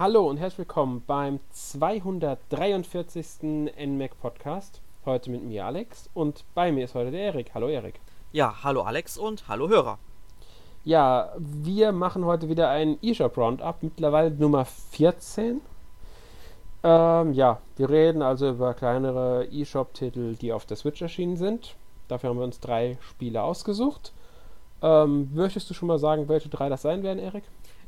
Hallo und herzlich willkommen beim 243. NMAC Podcast. Heute mit mir Alex und bei mir ist heute der Erik. Hallo Erik. Ja, hallo Alex und hallo Hörer. Ja, wir machen heute wieder einen eShop Roundup, mittlerweile Nummer 14. Ähm, ja, wir reden also über kleinere eShop-Titel, die auf der Switch erschienen sind. Dafür haben wir uns drei Spiele ausgesucht. Ähm, möchtest du schon mal sagen, welche drei das sein werden, Erik?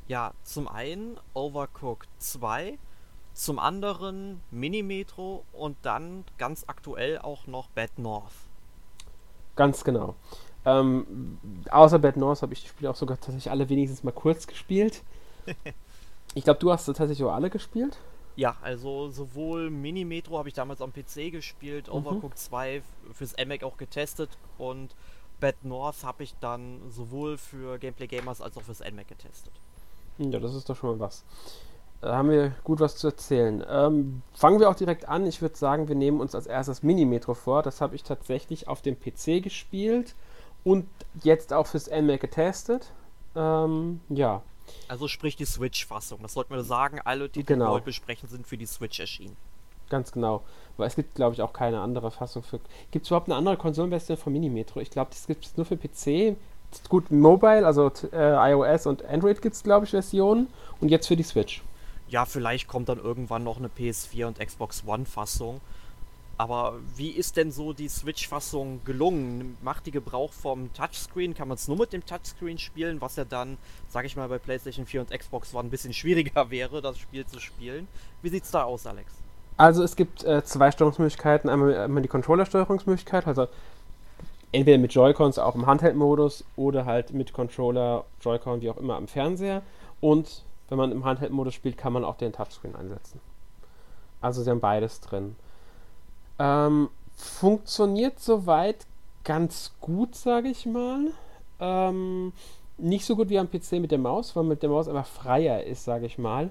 Ja, zum einen Overcooked 2, zum anderen Mini-Metro und dann ganz aktuell auch noch Bad North. Ganz genau. Ähm, außer Bad North habe ich die Spiele auch sogar tatsächlich alle wenigstens mal kurz gespielt. ich glaube, du hast tatsächlich auch alle gespielt. Ja, also sowohl Mini-Metro habe ich damals am PC gespielt, mhm. Overcooked 2 fürs EMAC auch getestet und Bad North habe ich dann sowohl für Gameplay Gamers als auch fürs NMAC getestet. Ja, das ist doch schon mal was. Da haben wir gut was zu erzählen. Ähm, fangen wir auch direkt an. Ich würde sagen, wir nehmen uns als erstes Mini-Metro vor. Das habe ich tatsächlich auf dem PC gespielt und jetzt auch fürs NMAC getestet. Ähm, ja. Also sprich die Switch-Fassung. Das sollten wir sagen. Alle Titel, genau. die wir heute besprechen, sind für die Switch erschienen. Ganz genau. Weil es gibt, glaube ich, auch keine andere Fassung für. Gibt es überhaupt eine andere Konsolenversion von Mini-Metro? Ich glaube, das gibt es nur für PC gut, Mobile, also äh, iOS und Android gibt es, glaube ich, Versionen. Und jetzt für die Switch. Ja, vielleicht kommt dann irgendwann noch eine PS4 und Xbox One-Fassung. Aber wie ist denn so die Switch-Fassung gelungen? Macht die Gebrauch vom Touchscreen? Kann man es nur mit dem Touchscreen spielen, was ja dann, sage ich mal, bei PlayStation 4 und Xbox One ein bisschen schwieriger wäre, das Spiel zu spielen. Wie sieht's da aus, Alex? Also es gibt äh, zwei Steuerungsmöglichkeiten. Einmal, einmal die Controller-Steuerungsmöglichkeit, also entweder mit Joy-Cons auch im Handheld-Modus oder halt mit Controller, Joy-Con, wie auch immer am Fernseher. Und wenn man im Handheld-Modus spielt, kann man auch den Touchscreen einsetzen. Also sie haben beides drin. Ähm, funktioniert soweit ganz gut, sage ich mal. Ähm, nicht so gut wie am PC mit der Maus, weil mit der Maus einfach freier ist, sage ich mal.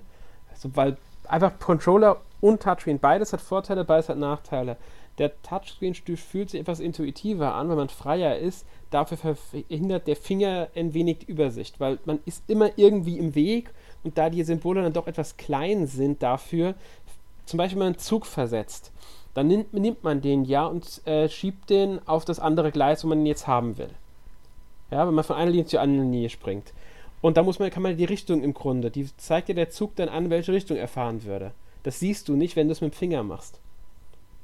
Also, weil einfach Controller und Touchscreen, beides hat Vorteile, beides hat Nachteile. Der Touchscreen fühlt sich etwas intuitiver an, wenn man freier ist. Dafür verhindert der Finger ein wenig die Übersicht, weil man ist immer irgendwie im Weg und da die Symbole dann doch etwas klein sind dafür, zum Beispiel wenn man einen Zug versetzt, dann nimmt, nimmt man den ja und äh, schiebt den auf das andere Gleis, wo man ihn jetzt haben will. Ja, wenn man von einer Linie zur anderen Linie springt. Und da muss man, kann man die Richtung im Grunde, die zeigt dir der Zug dann an, welche Richtung er fahren würde. Das siehst du nicht, wenn du es mit dem Finger machst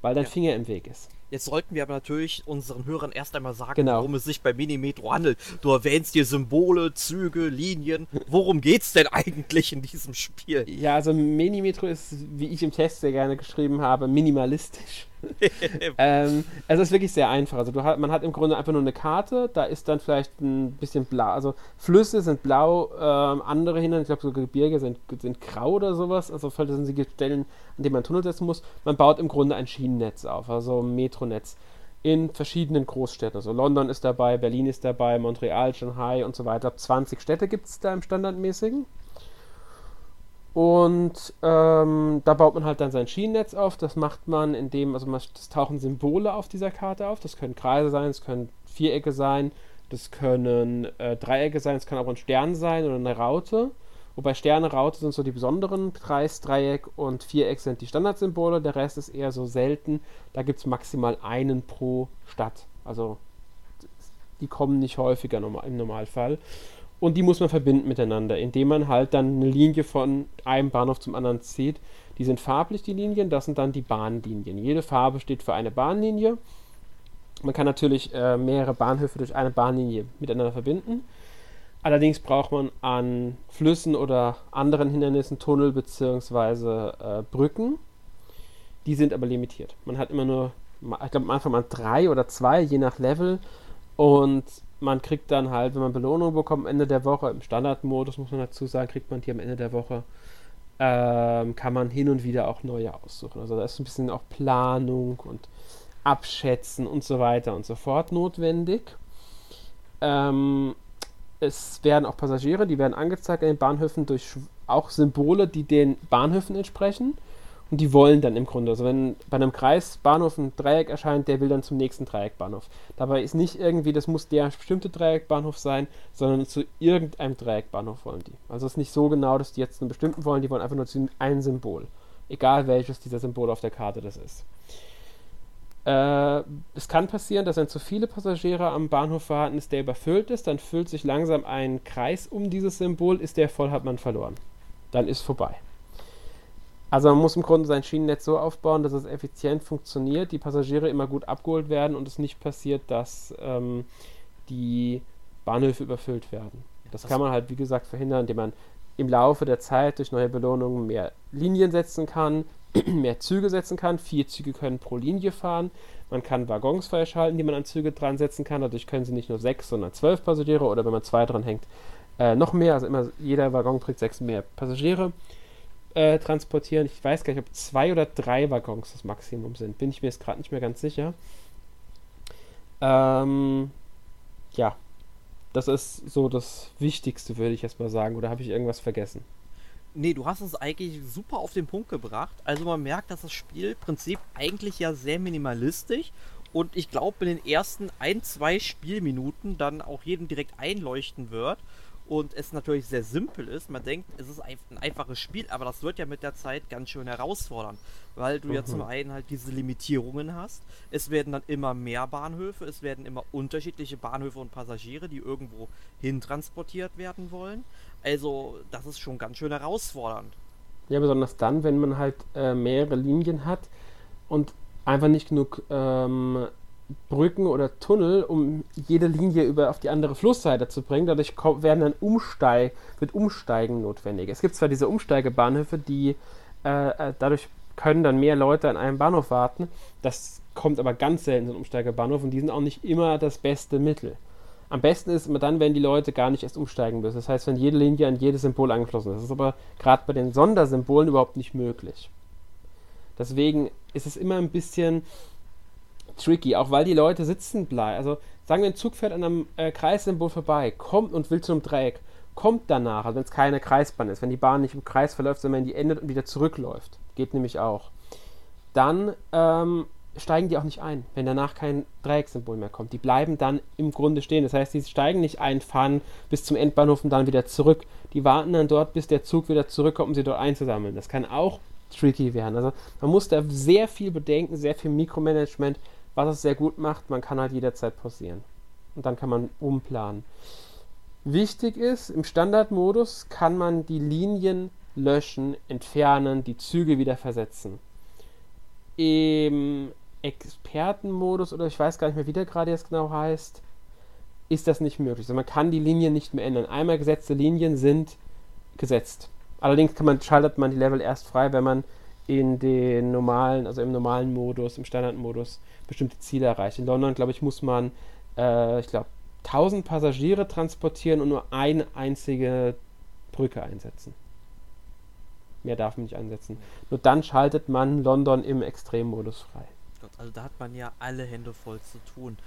weil dein ja. Finger im Weg ist. Jetzt sollten wir aber natürlich unseren Hörern erst einmal sagen, genau. worum es sich bei Minimetro handelt. Du erwähnst hier Symbole, Züge, Linien. Worum geht's denn eigentlich in diesem Spiel? Ja, also Minimetro ist, wie ich im Test sehr gerne geschrieben habe, minimalistisch. ähm, es ist wirklich sehr einfach. Also hat, man hat im Grunde einfach nur eine Karte, da ist dann vielleicht ein bisschen blau. Also Flüsse sind blau, ähm, andere Hindernisse, ich glaube so Gebirge sind, sind grau oder sowas. Also vielleicht sind sie Stellen, an denen man Tunnel setzen muss. Man baut im Grunde ein Schienennetz auf, also ein Metronetz in verschiedenen Großstädten. Also London ist dabei, Berlin ist dabei, Montreal, Shanghai und so weiter. 20 Städte gibt es da im Standardmäßigen. Und ähm, da baut man halt dann sein Schienennetz auf. Das macht man, indem, also man, das tauchen Symbole auf dieser Karte auf. Das können Kreise sein, das können Vierecke sein, das können äh, Dreiecke sein, es kann auch ein Stern sein oder eine Raute. Wobei Sterne, Raute sind so die besonderen. Kreis, Dreieck und Viereck sind die Standardsymbole. Der Rest ist eher so selten. Da gibt es maximal einen pro Stadt. Also die kommen nicht häufiger im Normalfall. Und die muss man verbinden miteinander, indem man halt dann eine Linie von einem Bahnhof zum anderen zieht. Die sind farblich, die Linien, das sind dann die Bahnlinien. Jede Farbe steht für eine Bahnlinie. Man kann natürlich äh, mehrere Bahnhöfe durch eine Bahnlinie miteinander verbinden. Allerdings braucht man an Flüssen oder anderen Hindernissen Tunnel bzw. Äh, Brücken. Die sind aber limitiert. Man hat immer nur, ich glaube am Anfang mal drei oder zwei, je nach Level. Und man kriegt dann halt, wenn man Belohnung bekommt am Ende der Woche, im Standardmodus muss man dazu sagen, kriegt man die am Ende der Woche, ähm, kann man hin und wieder auch neue aussuchen. Also da ist ein bisschen auch Planung und Abschätzen und so weiter und so fort notwendig. Ähm, es werden auch Passagiere, die werden angezeigt an den Bahnhöfen durch auch Symbole, die den Bahnhöfen entsprechen. Und die wollen dann im Grunde. Also wenn bei einem Kreisbahnhof ein Dreieck erscheint, der will dann zum nächsten Dreieckbahnhof. Dabei ist nicht irgendwie, das muss der bestimmte Dreieckbahnhof sein, sondern zu irgendeinem Dreieckbahnhof wollen die. Also es ist nicht so genau, dass die jetzt einen bestimmten wollen, die wollen einfach nur zu einem Symbol. Egal welches dieser Symbole auf der Karte das ist. Äh, es kann passieren, dass wenn zu viele Passagiere am Bahnhof warten, ist der überfüllt ist, dann füllt sich langsam ein Kreis um dieses Symbol, ist der voll, hat man verloren. Dann ist vorbei. Also man muss im Grunde sein Schienennetz so aufbauen, dass es effizient funktioniert, die Passagiere immer gut abgeholt werden und es nicht passiert, dass ähm, die Bahnhöfe überfüllt werden. Das kann man halt, wie gesagt, verhindern, indem man im Laufe der Zeit durch neue Belohnungen mehr Linien setzen kann, mehr Züge setzen kann. Vier Züge können pro Linie fahren. Man kann Waggons freischalten, die man an Züge dran setzen kann. Dadurch können sie nicht nur sechs, sondern zwölf Passagiere oder wenn man zwei dran hängt, äh, noch mehr. Also immer jeder Waggon trägt sechs mehr Passagiere äh, transportieren. Ich weiß gar nicht, ob zwei oder drei Waggons das Maximum sind. Bin ich mir jetzt gerade nicht mehr ganz sicher. Ähm, ja, das ist so das Wichtigste, würde ich jetzt mal sagen. Oder habe ich irgendwas vergessen? Nee, du hast es eigentlich super auf den Punkt gebracht. Also man merkt, dass das Spielprinzip eigentlich ja sehr minimalistisch und ich glaube in den ersten ein, zwei Spielminuten dann auch jedem direkt einleuchten wird und es natürlich sehr simpel ist. Man denkt, es ist ein, einfaches Spiel, aber das wird ja mit der Zeit ganz schön herausfordern, weil du mhm. ja zum einen halt diese Limitierungen hast. Es werden dann immer mehr Bahnhöfe, es werden immer unterschiedliche Bahnhöfe und Passagiere, die irgendwo hin transportiert werden wollen. Also, das ist schon ganz schön herausfordernd. Ja, besonders dann, wenn man halt äh, mehrere Linien hat und einfach nicht genug ähm, Brücken oder Tunnel, um jede Linie über auf die andere Flussseite zu bringen. Dadurch werden dann Umsteig, wird Umsteigen notwendig. Es gibt zwar diese Umsteigebahnhöfe, die äh, äh, dadurch können dann mehr Leute an einem Bahnhof warten. Das kommt aber ganz selten, so ein Umsteigebahnhof, und die sind auch nicht immer das beste Mittel. Am besten ist immer dann, wenn die Leute gar nicht erst umsteigen müssen. Das heißt, wenn jede Linie an jedes Symbol angeschlossen ist. Das ist aber gerade bei den Sondersymbolen überhaupt nicht möglich. Deswegen ist es immer ein bisschen tricky, auch weil die Leute sitzen bleiben. Also sagen wir, ein Zug fährt an einem äh, Kreissymbol vorbei, kommt und will zu einem Dreieck, kommt danach, also wenn es keine Kreisbahn ist, wenn die Bahn nicht im Kreis verläuft, sondern wenn die endet und wieder zurückläuft, geht nämlich auch, dann ähm, steigen die auch nicht ein, wenn danach kein Dreieckssymbol mehr kommt. Die bleiben dann im Grunde stehen. Das heißt, die steigen nicht ein, fahren bis zum Endbahnhof und dann wieder zurück. Die warten dann dort, bis der Zug wieder zurückkommt, um sie dort einzusammeln. Das kann auch tricky werden. Also man muss da sehr viel bedenken, sehr viel Mikromanagement, was es sehr gut macht, man kann halt jederzeit pausieren. Und dann kann man umplanen. Wichtig ist, im Standardmodus kann man die Linien löschen, entfernen, die Züge wieder versetzen. Im Expertenmodus, oder ich weiß gar nicht mehr, wie der gerade jetzt genau heißt, ist das nicht möglich. Also man kann die Linien nicht mehr ändern. Einmal gesetzte Linien sind gesetzt. Allerdings man, schaltet man die Level erst frei, wenn man in den normalen, also im normalen Modus, im Standardmodus bestimmte Ziele erreicht. In London, glaube ich, muss man, äh, ich glaube, 1000 Passagiere transportieren und nur eine einzige Brücke einsetzen. Mehr darf man nicht einsetzen. Nur dann schaltet man London im Extremmodus frei. Also da hat man ja alle Hände voll zu tun.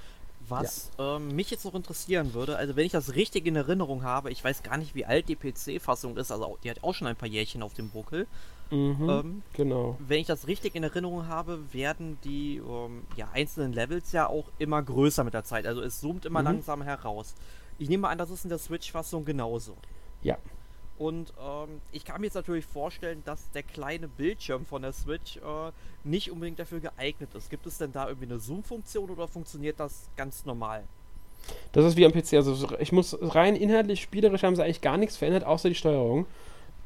Was ja. ähm, mich jetzt noch interessieren würde, also wenn ich das richtig in Erinnerung habe, ich weiß gar nicht, wie alt die PC-Fassung ist, also die hat auch schon ein paar Jährchen auf dem Buckel. Mhm, ähm, genau. Wenn ich das richtig in Erinnerung habe, werden die ähm, ja, einzelnen Levels ja auch immer größer mit der Zeit. Also es zoomt immer mhm. langsam heraus. Ich nehme an, das ist in der Switch-Fassung genauso. Ja. Und ähm, ich kann mir jetzt natürlich vorstellen, dass der kleine Bildschirm von der Switch äh, nicht unbedingt dafür geeignet ist. Gibt es denn da irgendwie eine Zoom-Funktion oder funktioniert das ganz normal? Das ist wie am PC. Also ich muss rein inhaltlich, spielerisch haben sie eigentlich gar nichts verändert, außer die Steuerung.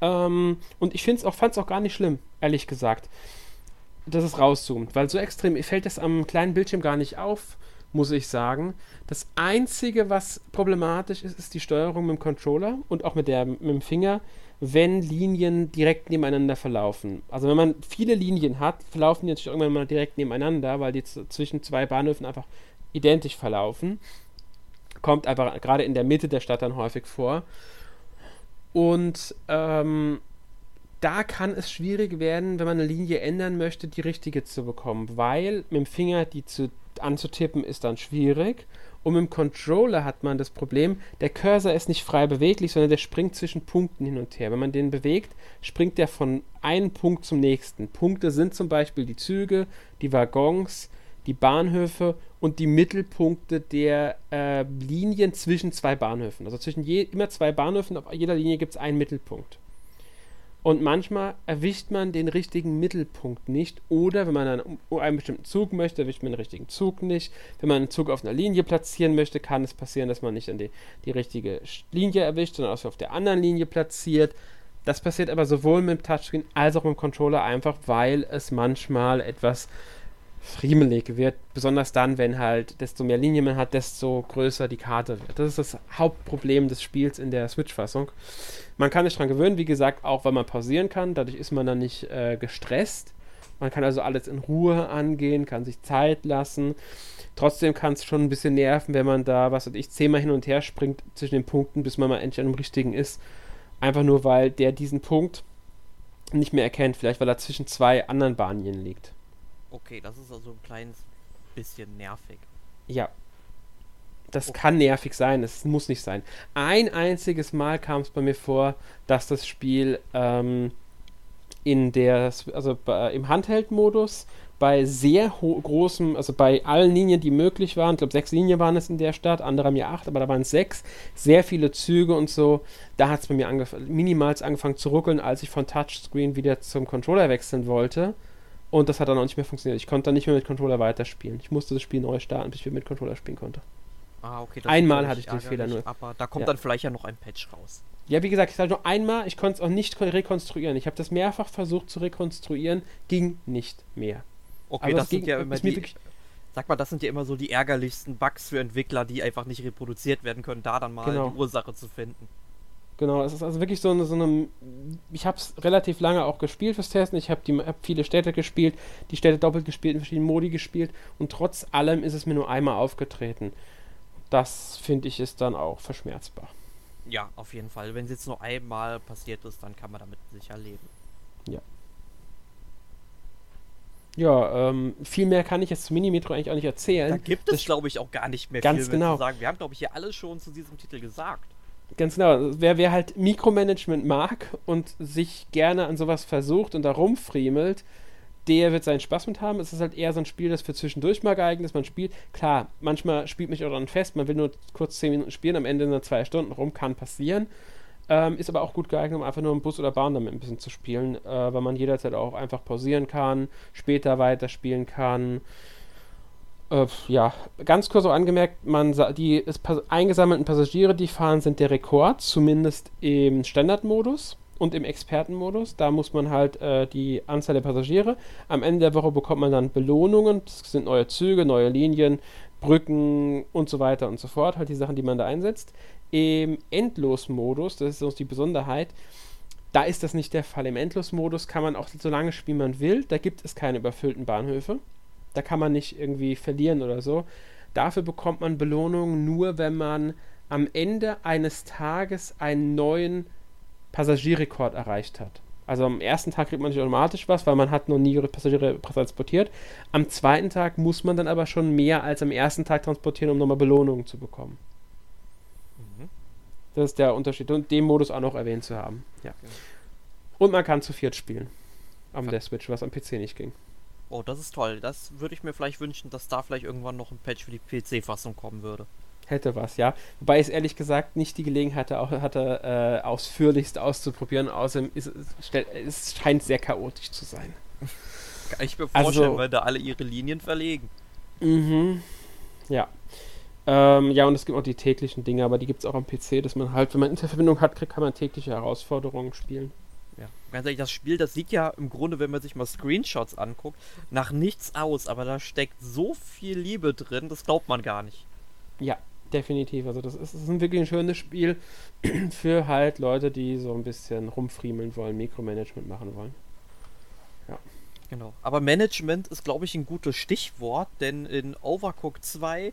Ähm, und ich fand es auch gar nicht schlimm, ehrlich gesagt, dass es rauszoomt. Weil so extrem fällt das am kleinen Bildschirm gar nicht auf muss ich sagen. Das Einzige, was problematisch ist, ist die Steuerung mit dem Controller und auch mit, der, mit dem Finger, wenn Linien direkt nebeneinander verlaufen. Also wenn man viele Linien hat, verlaufen die natürlich irgendwann mal direkt nebeneinander, weil die zwischen zwei Bahnhöfen einfach identisch verlaufen. Kommt aber gerade in der Mitte der Stadt dann häufig vor. Und ähm, da kann es schwierig werden, wenn man eine Linie ändern möchte, die richtige zu bekommen, weil mit dem Finger die zu anzutippen ist dann schwierig Und dem Controller hat man das Problem, der Cursor ist nicht frei beweglich, sondern der springt zwischen Punkten hin und her. Wenn man den bewegt, springt der von einem Punkt zum nächsten. Punkte sind zum Beispiel die Züge, die Waggons, die Bahnhöfe und die Mittelpunkte der äh, Linien zwischen zwei Bahnhöfen. Also zwischen je, immer zwei Bahnhöfen, auf jeder Linie gibt es einen Mittelpunkt. Und manchmal erwischt man den richtigen Mittelpunkt nicht. Oder wenn man dann einen bestimmten Zug möchte, erwischt man den richtigen Zug nicht. Wenn man einen Zug auf einer Linie platzieren möchte, kann es passieren, dass man nicht an die, die richtige Linie erwischt, sondern auch auf der anderen Linie platziert. Das passiert aber sowohl mit dem Touchscreen als auch mit dem Controller einfach, weil es manchmal etwas friemelig wird. Besonders dann, wenn halt, desto mehr Linien man hat, desto größer die Karte wird. Das ist das Hauptproblem des Spiels in der Switch-Fassung. Man kann sich daran gewöhnen, wie gesagt, auch weil man pausieren kann. Dadurch ist man dann nicht äh, gestresst. Man kann also alles in Ruhe angehen, kann sich Zeit lassen. Trotzdem kann es schon ein bisschen nerven, wenn man da, was weiß ich, zehnmal hin und her springt zwischen den Punkten, bis man mal endlich an dem richtigen ist. Einfach nur, weil der diesen Punkt nicht mehr erkennt. Vielleicht, weil er zwischen zwei anderen Bahnlinien liegt. Okay, das ist also ein kleines bisschen nervig. Ja. Das okay. kann nervig sein, es muss nicht sein. Ein einziges Mal kam es bei mir vor, dass das Spiel ähm, in der, also bei, im Handheld-Modus bei sehr großem, also bei allen Linien, die möglich waren, ich glaube sechs Linien waren es in der Stadt, andere haben ja acht, aber da waren es sechs, sehr viele Züge und so, da hat es bei mir angef minimals angefangen zu ruckeln, als ich von Touchscreen wieder zum Controller wechseln wollte. Und das hat dann auch nicht mehr funktioniert. Ich konnte dann nicht mehr mit Controller weiterspielen. Ich musste das Spiel neu starten, bis ich mit Controller spielen konnte. Ah, okay. einmal hatte ich den Fehler nur. Aber da kommt ja. dann vielleicht ja noch ein Patch raus. Ja, wie gesagt, ich sage nur einmal, ich konnte es auch nicht rekonstruieren. Ich habe das mehrfach versucht zu rekonstruieren, ging nicht mehr. Okay, also das, sind ja immer die, Sag mal, das sind ja immer so die ärgerlichsten Bugs für Entwickler, die einfach nicht reproduziert werden können, da dann mal genau. die Ursache zu finden. Genau, es ist also wirklich so eine, so eine ich habe es relativ lange auch gespielt fürs Testen. Ich habe hab viele Städte gespielt, die Städte doppelt gespielt, in verschiedenen Modi gespielt und trotz allem ist es mir nur einmal aufgetreten. Das finde ich ist dann auch verschmerzbar. Ja, auf jeden Fall. Wenn es jetzt nur einmal passiert ist, dann kann man damit sicher leben. Ja. Ja, ähm, viel mehr kann ich jetzt zu Minimetro eigentlich auch nicht erzählen. Da gibt es, glaube ich, auch gar nicht mehr ganz viel genau. zu sagen. Wir haben, glaube ich, hier alles schon zu diesem Titel gesagt. Ganz genau. Wer, wer halt Mikromanagement mag und sich gerne an sowas versucht und da rumfriemelt, der wird seinen Spaß mit haben. Es ist halt eher so ein Spiel, das für zwischendurch mal geeignet ist. Man spielt, klar, manchmal spielt mich auch dann fest, man will nur kurz 10 Minuten spielen, am Ende nur zwei Stunden rum, kann passieren. Ähm, ist aber auch gut geeignet, um einfach nur im Bus oder Bahn damit ein bisschen zu spielen, äh, weil man jederzeit auch einfach pausieren kann, später weiterspielen kann. Äh, ja, ganz kurz auch angemerkt, man die es, eingesammelten Passagiere, die fahren, sind der Rekord, zumindest im Standardmodus und im Expertenmodus. Da muss man halt äh, die Anzahl der Passagiere. Am Ende der Woche bekommt man dann Belohnungen. Das sind neue Züge, neue Linien, Brücken und so weiter und so fort. Halt die Sachen, die man da einsetzt. Im Endlosmodus, das ist uns die Besonderheit, da ist das nicht der Fall. Im Endlosmodus kann man auch so lange spielen, man will. Da gibt es keine überfüllten Bahnhöfe. Da kann man nicht irgendwie verlieren oder so. Dafür bekommt man Belohnungen nur, wenn man am Ende eines Tages einen neuen Passagierrekord erreicht hat. Also am ersten Tag kriegt man nicht automatisch was, weil man hat noch nie Passagiere transportiert. Am zweiten Tag muss man dann aber schon mehr als am ersten Tag transportieren, um nochmal Belohnungen zu bekommen. Mhm. Das ist der Unterschied. Und den Modus auch noch erwähnt zu haben. Ja. Okay. Und man kann zu viert spielen. Am der Switch, was am PC nicht ging. Oh, das ist toll. Das würde ich mir vielleicht wünschen, dass da vielleicht irgendwann noch ein Patch für die PC-Fassung kommen würde. Hätte was, ja. Wobei ich es ehrlich gesagt nicht die Gelegenheit hatte, auch, hatte äh, ausführlichst auszuprobieren. Außerdem ist es, es scheint sehr chaotisch zu sein. Kann ich mir vorstellen, also, weil da alle ihre Linien verlegen. Mhm. Ja. Ähm, ja, und es gibt auch die täglichen Dinge, aber die gibt es auch am PC, dass man halt, wenn man Interverbindung hat, kriegt, kann man tägliche Herausforderungen spielen. Ja, ganz ehrlich, das Spiel, das sieht ja im Grunde, wenn man sich mal Screenshots anguckt, nach nichts aus, aber da steckt so viel Liebe drin, das glaubt man gar nicht. Ja, definitiv. Also das ist, das ist wirklich ein schönes Spiel für halt Leute, die so ein bisschen rumfriemeln wollen, Mikromanagement machen wollen. Ja. Genau. Aber Management ist, glaube ich, ein gutes Stichwort, denn in Overcooked 2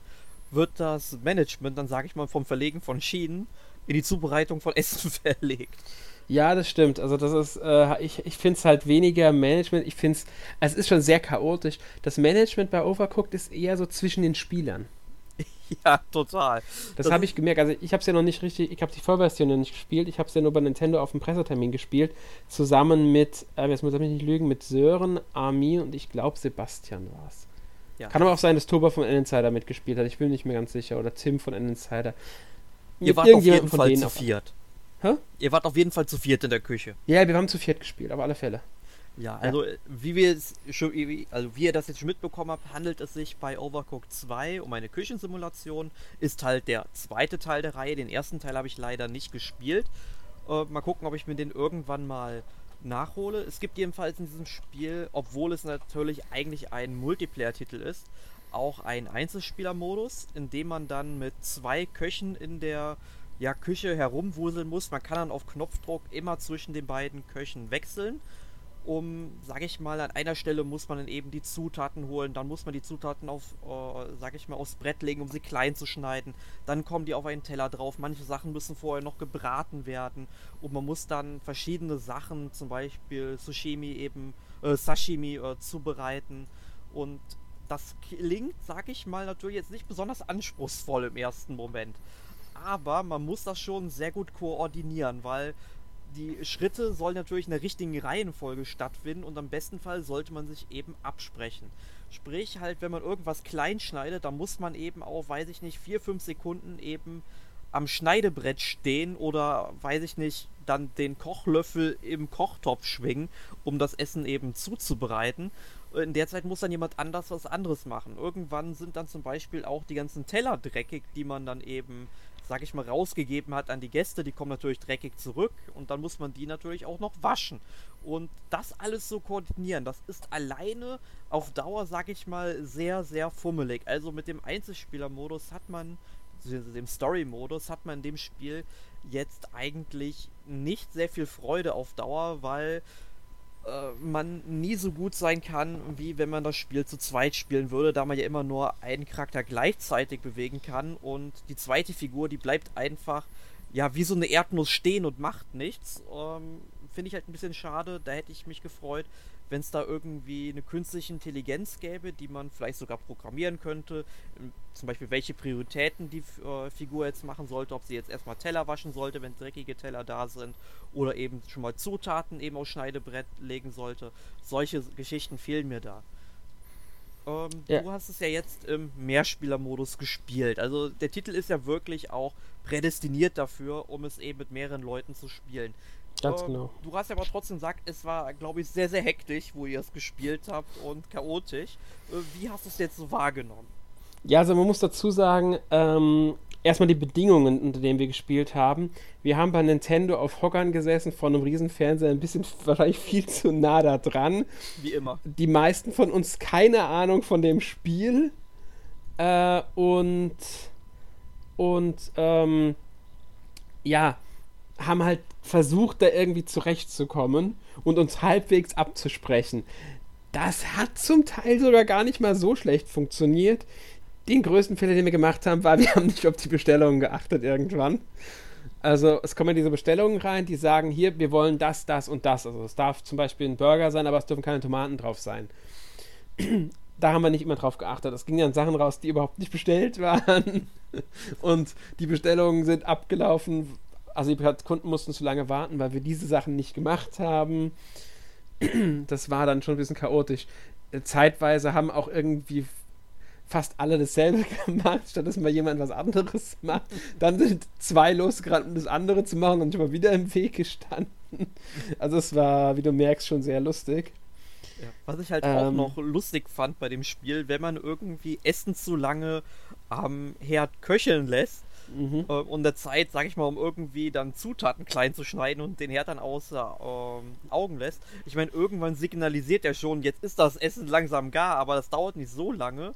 wird das Management, dann sage ich mal, vom Verlegen von Schienen in die Zubereitung von Essen verlegt. Ja, das stimmt. Also das ist, äh, ich, ich finde es halt weniger Management. Ich finde es, also es ist schon sehr chaotisch. Das Management bei Overcooked ist eher so zwischen den Spielern. Ja, total. Das, das habe ich gemerkt. Also ich habe es ja noch nicht richtig, ich habe die Vollversion noch nicht gespielt. Ich habe es ja nur bei Nintendo auf dem Pressetermin gespielt. Zusammen mit, äh, jetzt muss ich mich nicht lügen, mit Sören, Armin und ich glaube Sebastian war es. Ja. Kann aber auch sein, dass Toba von N-Insider mitgespielt hat. Ich bin nicht mehr ganz sicher. Oder Tim von N-Insider. Ihr wart auf jeden Fall zu viert. Hä? Ihr wart auf jeden Fall zu viert in der Küche. Ja, wir haben zu viert gespielt, auf alle Fälle. Ja, also ja. wie wir es schon, also wie ihr das jetzt schon mitbekommen habt, handelt es sich bei Overcooked 2 um eine Küchensimulation. Ist halt der zweite Teil der Reihe. Den ersten Teil habe ich leider nicht gespielt. Äh, mal gucken, ob ich mir den irgendwann mal nachhole. Es gibt jedenfalls in diesem Spiel, obwohl es natürlich eigentlich ein Multiplayer-Titel ist, auch einen Einzelspieler-Modus, in dem man dann mit zwei Köchen in der ja, Küche herumwuseln muss. Man kann dann auf Knopfdruck immer zwischen den beiden Köchen wechseln um, sag ich mal, an einer Stelle muss man dann eben die Zutaten holen, dann muss man die Zutaten auf, äh, sag ich mal, aufs Brett legen, um sie klein zu schneiden. Dann kommen die auf einen Teller drauf. Manche Sachen müssen vorher noch gebraten werden und man muss dann verschiedene Sachen, zum Beispiel Sushimi eben, äh, Sashimi äh, zubereiten und das klingt, sag ich mal, natürlich jetzt nicht besonders anspruchsvoll im ersten Moment. Aber man muss das schon sehr gut koordinieren, weil die Schritte sollen natürlich in der richtigen Reihenfolge stattfinden und am besten Fall sollte man sich eben absprechen. Sprich halt, wenn man irgendwas klein schneidet, dann muss man eben auch, weiß ich nicht, vier, fünf Sekunden eben am Schneidebrett stehen oder, weiß ich nicht, dann den Kochlöffel im Kochtopf schwingen, um das Essen eben zuzubereiten. In der Zeit muss dann jemand anders was anderes machen. Irgendwann sind dann zum Beispiel auch die ganzen Teller dreckig, die man dann eben sag ich mal, rausgegeben hat an die Gäste, die kommen natürlich dreckig zurück und dann muss man die natürlich auch noch waschen. Und das alles so koordinieren, das ist alleine auf Dauer, sag ich mal, sehr, sehr fummelig. Also mit dem Einzelspieler-Modus hat man, dem Story-Modus hat man in dem Spiel jetzt eigentlich nicht sehr viel Freude auf Dauer, weil man nie so gut sein kann, wie wenn man das Spiel zu zweit spielen würde, da man ja immer nur einen Charakter gleichzeitig bewegen kann und die zweite Figur, die bleibt einfach ja wie so eine Erdnuss stehen und macht nichts. Ähm, Finde ich halt ein bisschen schade, da hätte ich mich gefreut, wenn es da irgendwie eine künstliche Intelligenz gäbe, die man vielleicht sogar programmieren könnte, ähm, zum Beispiel welche Prioritäten die äh, Figur jetzt machen sollte, ob sie jetzt erstmal Teller waschen sollte, wenn dreckige Teller da sind, oder eben schon mal Zutaten eben aufs Schneidebrett legen sollte. Solche Geschichten fehlen mir da. Ähm, ja. Du hast es ja jetzt im Mehrspielermodus gespielt. Also der Titel ist ja wirklich auch prädestiniert dafür, um es eben mit mehreren Leuten zu spielen. Ganz genau. Du hast ja aber trotzdem gesagt, es war, glaube ich, sehr, sehr hektisch, wo ihr es gespielt habt und chaotisch. Äh, wie hast du es jetzt so wahrgenommen? Ja, also man muss dazu sagen, ähm, erstmal die Bedingungen, unter denen wir gespielt haben. Wir haben bei Nintendo auf Hockern gesessen, vor einem riesen Fernseher, ein bisschen wahrscheinlich viel zu nah da dran. Wie immer. Die meisten von uns keine Ahnung von dem Spiel. Äh, und und ähm, ja, haben halt versucht, da irgendwie zurechtzukommen und uns halbwegs abzusprechen. Das hat zum Teil sogar gar nicht mal so schlecht funktioniert. Den größten Fehler, den wir gemacht haben, war, wir haben nicht auf die Bestellungen geachtet irgendwann. Also es kommen diese Bestellungen rein, die sagen, hier, wir wollen das, das und das. Also es darf zum Beispiel ein Burger sein, aber es dürfen keine Tomaten drauf sein. da haben wir nicht immer drauf geachtet. Es gingen dann Sachen raus, die überhaupt nicht bestellt waren. Und die Bestellungen sind abgelaufen, also die Kunden mussten zu lange warten, weil wir diese Sachen nicht gemacht haben. Das war dann schon ein bisschen chaotisch. Zeitweise haben auch irgendwie fast alle dasselbe gemacht, statt dass mal jemand was anderes macht. Dann sind zwei losgerannt, um das andere zu machen und ich mal wieder im Weg gestanden. Also es war, wie du merkst, schon sehr lustig. Ja, was ich halt ähm, auch noch lustig fand bei dem Spiel, wenn man irgendwie Essen zu lange am Herd köcheln lässt, Mhm. Äh, und der Zeit, sag ich mal, um irgendwie dann Zutaten klein zu schneiden und den Herd dann außer ähm, Augen lässt. Ich meine, irgendwann signalisiert er schon, jetzt ist das Essen langsam gar, aber das dauert nicht so lange.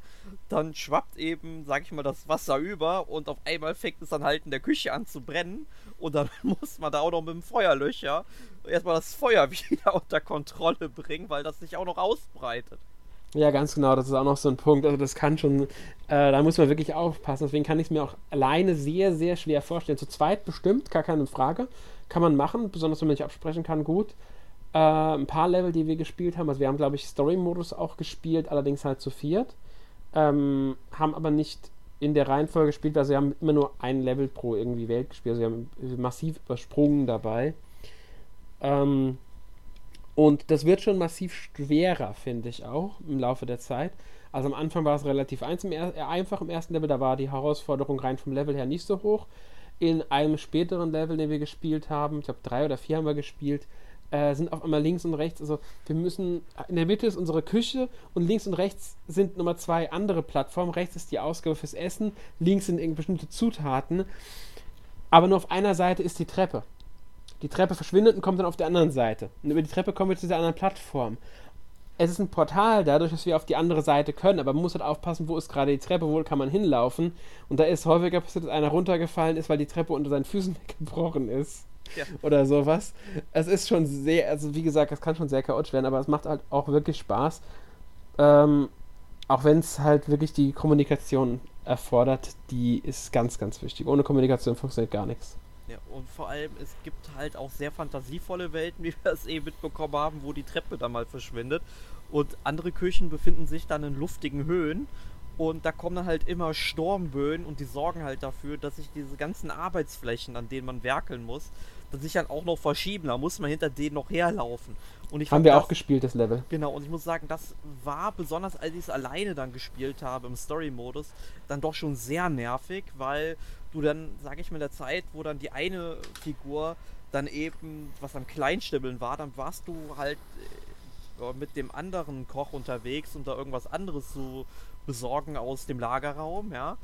Dann schwappt eben, sag ich mal, das Wasser über und auf einmal fängt es dann halt in der Küche an zu brennen. Und dann muss man da auch noch mit dem Feuerlöcher erstmal das Feuer wieder unter Kontrolle bringen, weil das sich auch noch ausbreitet. Ja, ganz genau, das ist auch noch so ein Punkt. Also das kann schon, äh, da muss man wirklich aufpassen. Deswegen kann ich es mir auch alleine sehr, sehr schwer vorstellen. Zu zweit bestimmt, gar keine Frage. Kann man machen, besonders wenn man nicht absprechen kann, gut. Äh, ein paar Level, die wir gespielt haben, also wir haben, glaube ich, Story-Modus auch gespielt, allerdings halt zu viert. Ähm, haben aber nicht in der Reihenfolge gespielt, also sie haben immer nur ein Level pro irgendwie Welt gespielt, also sie haben massiv übersprungen dabei. Ähm, und das wird schon massiv schwerer, finde ich auch, im Laufe der Zeit. Also am Anfang war es relativ einfach im ersten Level, da war die Herausforderung rein vom Level her nicht so hoch. In einem späteren Level, den wir gespielt haben, ich glaube drei oder vier haben wir gespielt, äh, sind auf einmal links und rechts, also wir müssen, in der Mitte ist unsere Küche und links und rechts sind Nummer zwei andere Plattformen. Rechts ist die Ausgabe fürs Essen, links sind bestimmte Zutaten, aber nur auf einer Seite ist die Treppe. Die Treppe verschwindet und kommt dann auf der anderen Seite. Und über die Treppe kommen wir zu dieser anderen Plattform. Es ist ein Portal, dadurch, dass wir auf die andere Seite können, aber man muss halt aufpassen, wo ist gerade die Treppe, wo kann man hinlaufen. Und da ist häufiger passiert, dass einer runtergefallen ist, weil die Treppe unter seinen Füßen weggebrochen ist. Ja. Oder sowas. Es ist schon sehr, also wie gesagt, es kann schon sehr chaotisch werden, aber es macht halt auch wirklich Spaß. Ähm, auch wenn es halt wirklich die Kommunikation erfordert, die ist ganz, ganz wichtig. Ohne Kommunikation funktioniert gar nichts. Ja, und vor allem, es gibt halt auch sehr fantasievolle Welten, wie wir es eben mitbekommen haben, wo die Treppe dann mal verschwindet. Und andere Küchen befinden sich dann in luftigen Höhen. Und da kommen dann halt immer Sturmböen und die sorgen halt dafür, dass sich diese ganzen Arbeitsflächen, an denen man werkeln muss, sich dann auch noch verschieben. Da muss man hinter denen noch herlaufen. Und ich Haben wir das, auch gespielt, das Level. Genau, und ich muss sagen, das war besonders, als ich es alleine dann gespielt habe im Story-Modus, dann doch schon sehr nervig, weil du dann, sag ich mal, in der Zeit, wo dann die eine Figur dann eben, was am Kleinstibbeln war, dann warst du halt äh, mit dem anderen Koch unterwegs, um da irgendwas anderes zu besorgen aus dem Lagerraum, ja.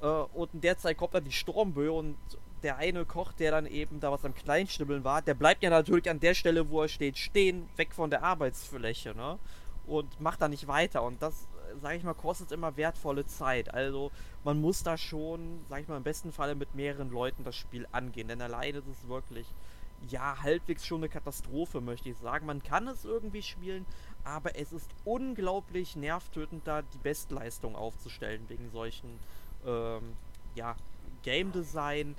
Äh, und in der Zeit kommt dann die Sturmböe und der eine Koch, der dann eben da was am Kleinstibbeln war, der bleibt ja natürlich an der Stelle, wo er steht, stehen, weg von der Arbeitsfläche, ne? Und macht da nicht weiter. Und das, sage ich mal, kostet immer wertvolle Zeit. Also man muss da schon, sage ich mal, im besten Falle mit mehreren Leuten das Spiel angehen. Denn alleine ist es wirklich, ja, halbwegs schon eine Katastrophe, möchte ich sagen. Man kann es irgendwie spielen, aber es ist unglaublich nervtötend, da die Bestleistung aufzustellen wegen solchen, ähm, ja, Game Design,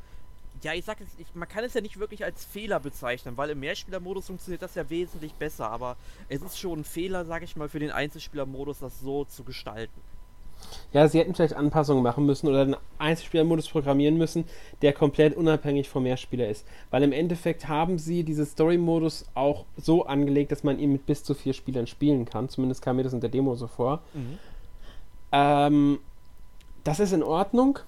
ja, ich sag es, ich, man kann es ja nicht wirklich als Fehler bezeichnen, weil im Mehrspielermodus funktioniert das ja wesentlich besser, aber es ist schon ein Fehler, sag ich mal, für den Einzelspielermodus, das so zu gestalten. Ja, sie hätten vielleicht Anpassungen machen müssen oder einen Einzelspielermodus programmieren müssen, der komplett unabhängig vom Mehrspieler ist. Weil im Endeffekt haben sie diesen Story-Modus auch so angelegt, dass man ihn mit bis zu vier Spielern spielen kann. Zumindest kam mir das in der Demo so vor. Mhm. Ähm, das ist in Ordnung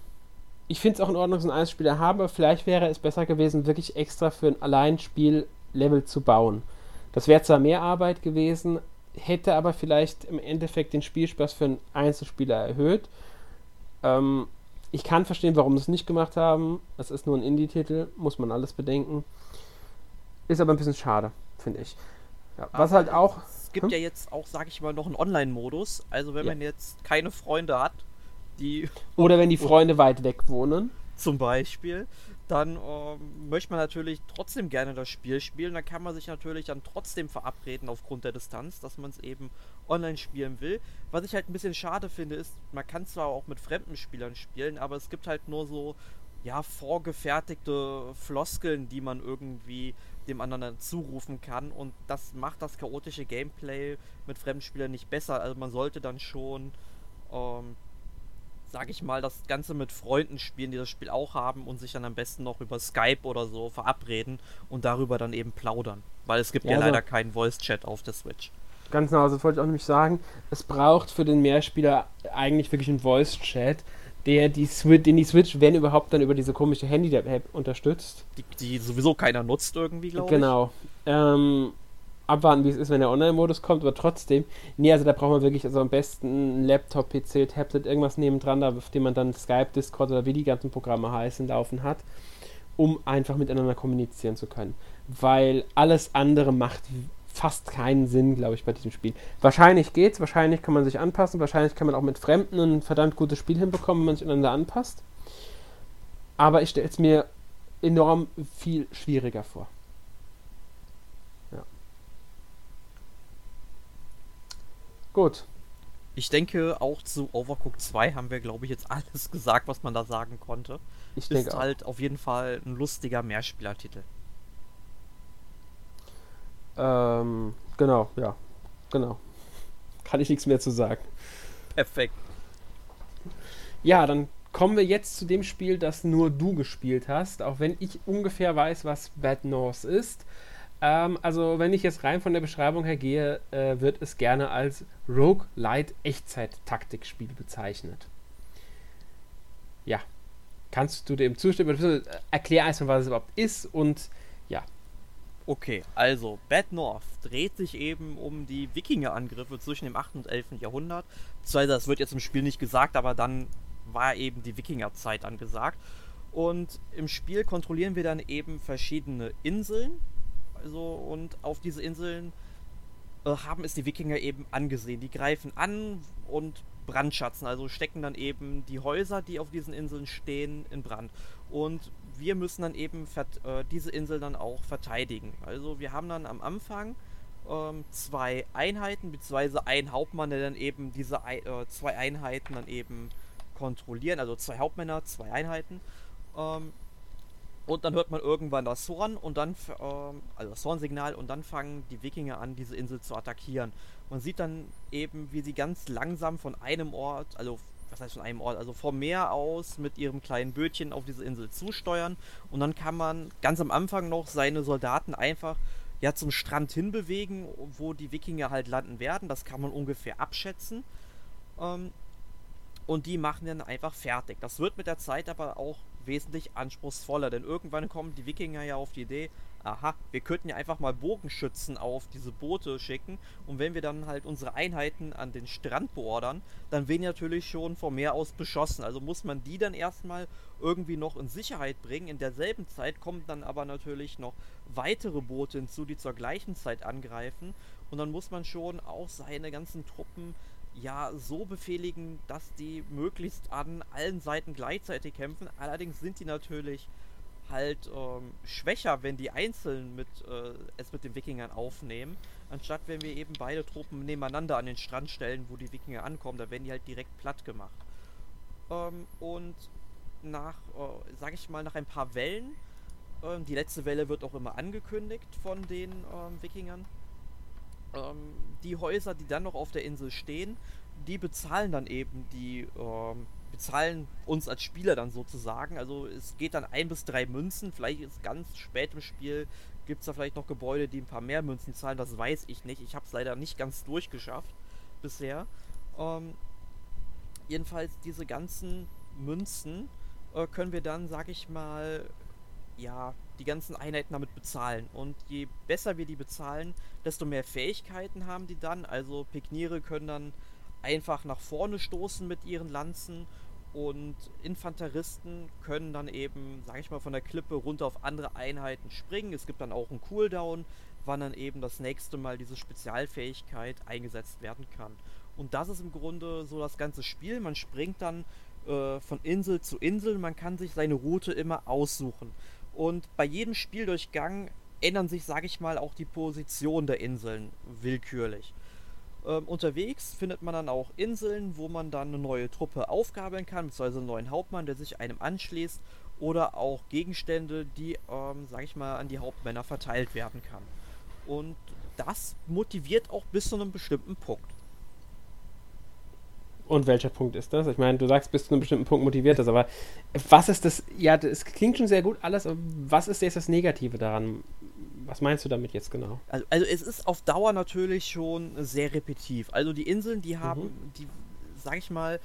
ich finde es auch in Ordnung, dass ein Einzelspieler haben, aber vielleicht wäre es besser gewesen, wirklich extra für ein Alleinspiel-Level zu bauen. Das wäre zwar mehr Arbeit gewesen, hätte aber vielleicht im Endeffekt den Spielspaß für einen Einzelspieler erhöht. Ähm, ich kann verstehen, warum sie es nicht gemacht haben. Es ist nur ein Indie-Titel, muss man alles bedenken. Ist aber ein bisschen schade, finde ich. Ja, was halt auch. Es gibt hm? ja jetzt auch, sag ich mal, noch einen Online-Modus. Also wenn ja. man jetzt keine Freunde hat, die. Oder wenn die Freunde weit weg wohnen. Zum Beispiel. Dann ähm, möchte man natürlich trotzdem gerne das Spiel spielen. Dann kann man sich natürlich dann trotzdem verabreden aufgrund der Distanz, dass man es eben online spielen will. Was ich halt ein bisschen schade finde, ist, man kann zwar auch mit fremden Spielern spielen, aber es gibt halt nur so ja, vorgefertigte Floskeln, die man irgendwie dem anderen zurufen kann. Und das macht das chaotische Gameplay mit Fremdspielern nicht besser. Also man sollte dann schon ähm, sag ich mal, das Ganze mit Freunden spielen, die das Spiel auch haben und sich dann am besten noch über Skype oder so verabreden und darüber dann eben plaudern. Weil es gibt ja, ja also leider keinen Voice-Chat auf der Switch. Ganz genau, das wollte ich auch nämlich sagen. Es braucht für den Mehrspieler eigentlich wirklich einen Voice-Chat, der die Switch, den die Switch, wenn überhaupt, dann über diese komische Handy-App unterstützt. Die, die, sowieso keiner nutzt irgendwie, glaube ich. Genau. Ähm, abwarten, wie es ist, wenn der Online-Modus kommt, aber trotzdem, nee, also da braucht man wirklich also am besten einen Laptop, PC, Tablet, irgendwas nebendran, auf dem man dann Skype, Discord oder wie die ganzen Programme heißen, laufen hat, um einfach miteinander kommunizieren zu können. Weil alles andere macht fast keinen Sinn, glaube ich, bei diesem Spiel. Wahrscheinlich geht's, wahrscheinlich kann man sich anpassen, wahrscheinlich kann man auch mit Fremden ein verdammt gutes Spiel hinbekommen, wenn man sich aneinander anpasst. Aber ich stelle es mir enorm viel schwieriger vor. Gut. Ich denke, auch zu Overcooked 2 haben wir, glaube ich, jetzt alles gesagt, was man da sagen konnte. Ich denke Ist halt auf jeden Fall ein lustiger Mehrspielertitel. Ähm, genau, ja. Genau. Kann ich nichts mehr zu sagen. Perfekt. Ja, dann kommen wir jetzt zu dem Spiel, das nur du gespielt hast, auch wenn ich ungefähr weiß, was Bad North ist. Ähm, also, wenn ich jetzt rein von der Beschreibung her gehe, äh, wird es gerne als Rogue-Light Echtzeit-Taktikspiel bezeichnet. Ja. Kannst du dem zustimmen? Erklär erstmal, was es überhaupt ist und ja. Okay, also Bad North dreht sich eben um die Wikinger-Angriffe zwischen dem 8. und 11. Jahrhundert. Das wird jetzt im Spiel nicht gesagt, aber dann war eben die Wikingerzeit angesagt. Und im Spiel kontrollieren wir dann eben verschiedene Inseln. Also, und auf diese Inseln äh, haben es die Wikinger eben angesehen. Die greifen an und brandschatzen, also stecken dann eben die Häuser, die auf diesen Inseln stehen, in Brand. Und wir müssen dann eben äh, diese Insel dann auch verteidigen. Also wir haben dann am Anfang ähm, zwei Einheiten, beziehungsweise ein Hauptmann, der dann eben diese äh, zwei Einheiten dann eben kontrollieren, also zwei Hauptmänner, zwei Einheiten. Ähm, und dann hört man irgendwann das Horn und dann, ähm, also das Hornsignal und dann fangen die Wikinger an, diese Insel zu attackieren. Man sieht dann eben, wie sie ganz langsam von einem Ort, also was heißt von einem Ort, also vom Meer aus mit ihrem kleinen Bötchen auf diese Insel zusteuern. Und dann kann man ganz am Anfang noch seine Soldaten einfach ja zum Strand hinbewegen, wo die Wikinger halt landen werden. Das kann man ungefähr abschätzen. Ähm, und die machen dann einfach fertig. Das wird mit der Zeit aber auch wesentlich anspruchsvoller, denn irgendwann kommen die Wikinger ja auf die Idee, aha, wir könnten ja einfach mal Bogenschützen auf diese Boote schicken und wenn wir dann halt unsere Einheiten an den Strand beordern, dann werden die natürlich schon vom Meer aus beschossen. Also muss man die dann erstmal irgendwie noch in Sicherheit bringen. In derselben Zeit kommen dann aber natürlich noch weitere Boote hinzu, die zur gleichen Zeit angreifen und dann muss man schon auch seine ganzen Truppen ja so befehligen, dass die möglichst an allen Seiten gleichzeitig kämpfen. Allerdings sind die natürlich halt ähm, schwächer, wenn die einzeln mit, äh, es mit den Wikingern aufnehmen, anstatt wenn wir eben beide Truppen nebeneinander an den Strand stellen, wo die Wikinger ankommen, da werden die halt direkt platt gemacht. Ähm, und nach, äh, sag ich mal, nach ein paar Wellen, äh, die letzte Welle wird auch immer angekündigt von den ähm, Wikingern, ähm, die Häuser, die dann noch auf der Insel stehen, die bezahlen dann eben die, ähm, bezahlen uns als Spieler dann sozusagen. Also es geht dann ein bis drei Münzen. Vielleicht ist ganz spät im Spiel, gibt es da vielleicht noch Gebäude, die ein paar mehr Münzen zahlen. Das weiß ich nicht. Ich habe es leider nicht ganz durchgeschafft bisher. Ähm, jedenfalls diese ganzen Münzen äh, können wir dann, sag ich mal, ja, die ganzen Einheiten damit bezahlen. Und je besser wir die bezahlen, desto mehr Fähigkeiten haben die dann. Also Pikniere können dann einfach nach vorne stoßen mit ihren Lanzen und Infanteristen können dann eben, sag ich mal, von der Klippe runter auf andere Einheiten springen. Es gibt dann auch einen Cooldown, wann dann eben das nächste Mal diese Spezialfähigkeit eingesetzt werden kann. Und das ist im Grunde so das ganze Spiel. Man springt dann äh, von Insel zu Insel, man kann sich seine Route immer aussuchen. Und bei jedem Spieldurchgang ändern sich, sage ich mal, auch die Position der Inseln willkürlich. Ähm, unterwegs findet man dann auch Inseln, wo man dann eine neue Truppe aufgabeln kann, beziehungsweise einen neuen Hauptmann, der sich einem anschließt, oder auch Gegenstände, die, ähm, sag ich mal, an die Hauptmänner verteilt werden kann. Und das motiviert auch bis zu einem bestimmten Punkt. Und welcher Punkt ist das? Ich meine, du sagst, bis zu einem bestimmten Punkt motiviert das, aber was ist das? Ja, es klingt schon sehr gut alles, aber was ist jetzt das Negative daran? Was meinst du damit jetzt genau? Also, also es ist auf Dauer natürlich schon sehr repetitiv. Also die Inseln, die haben, mhm. die, sag ich mal,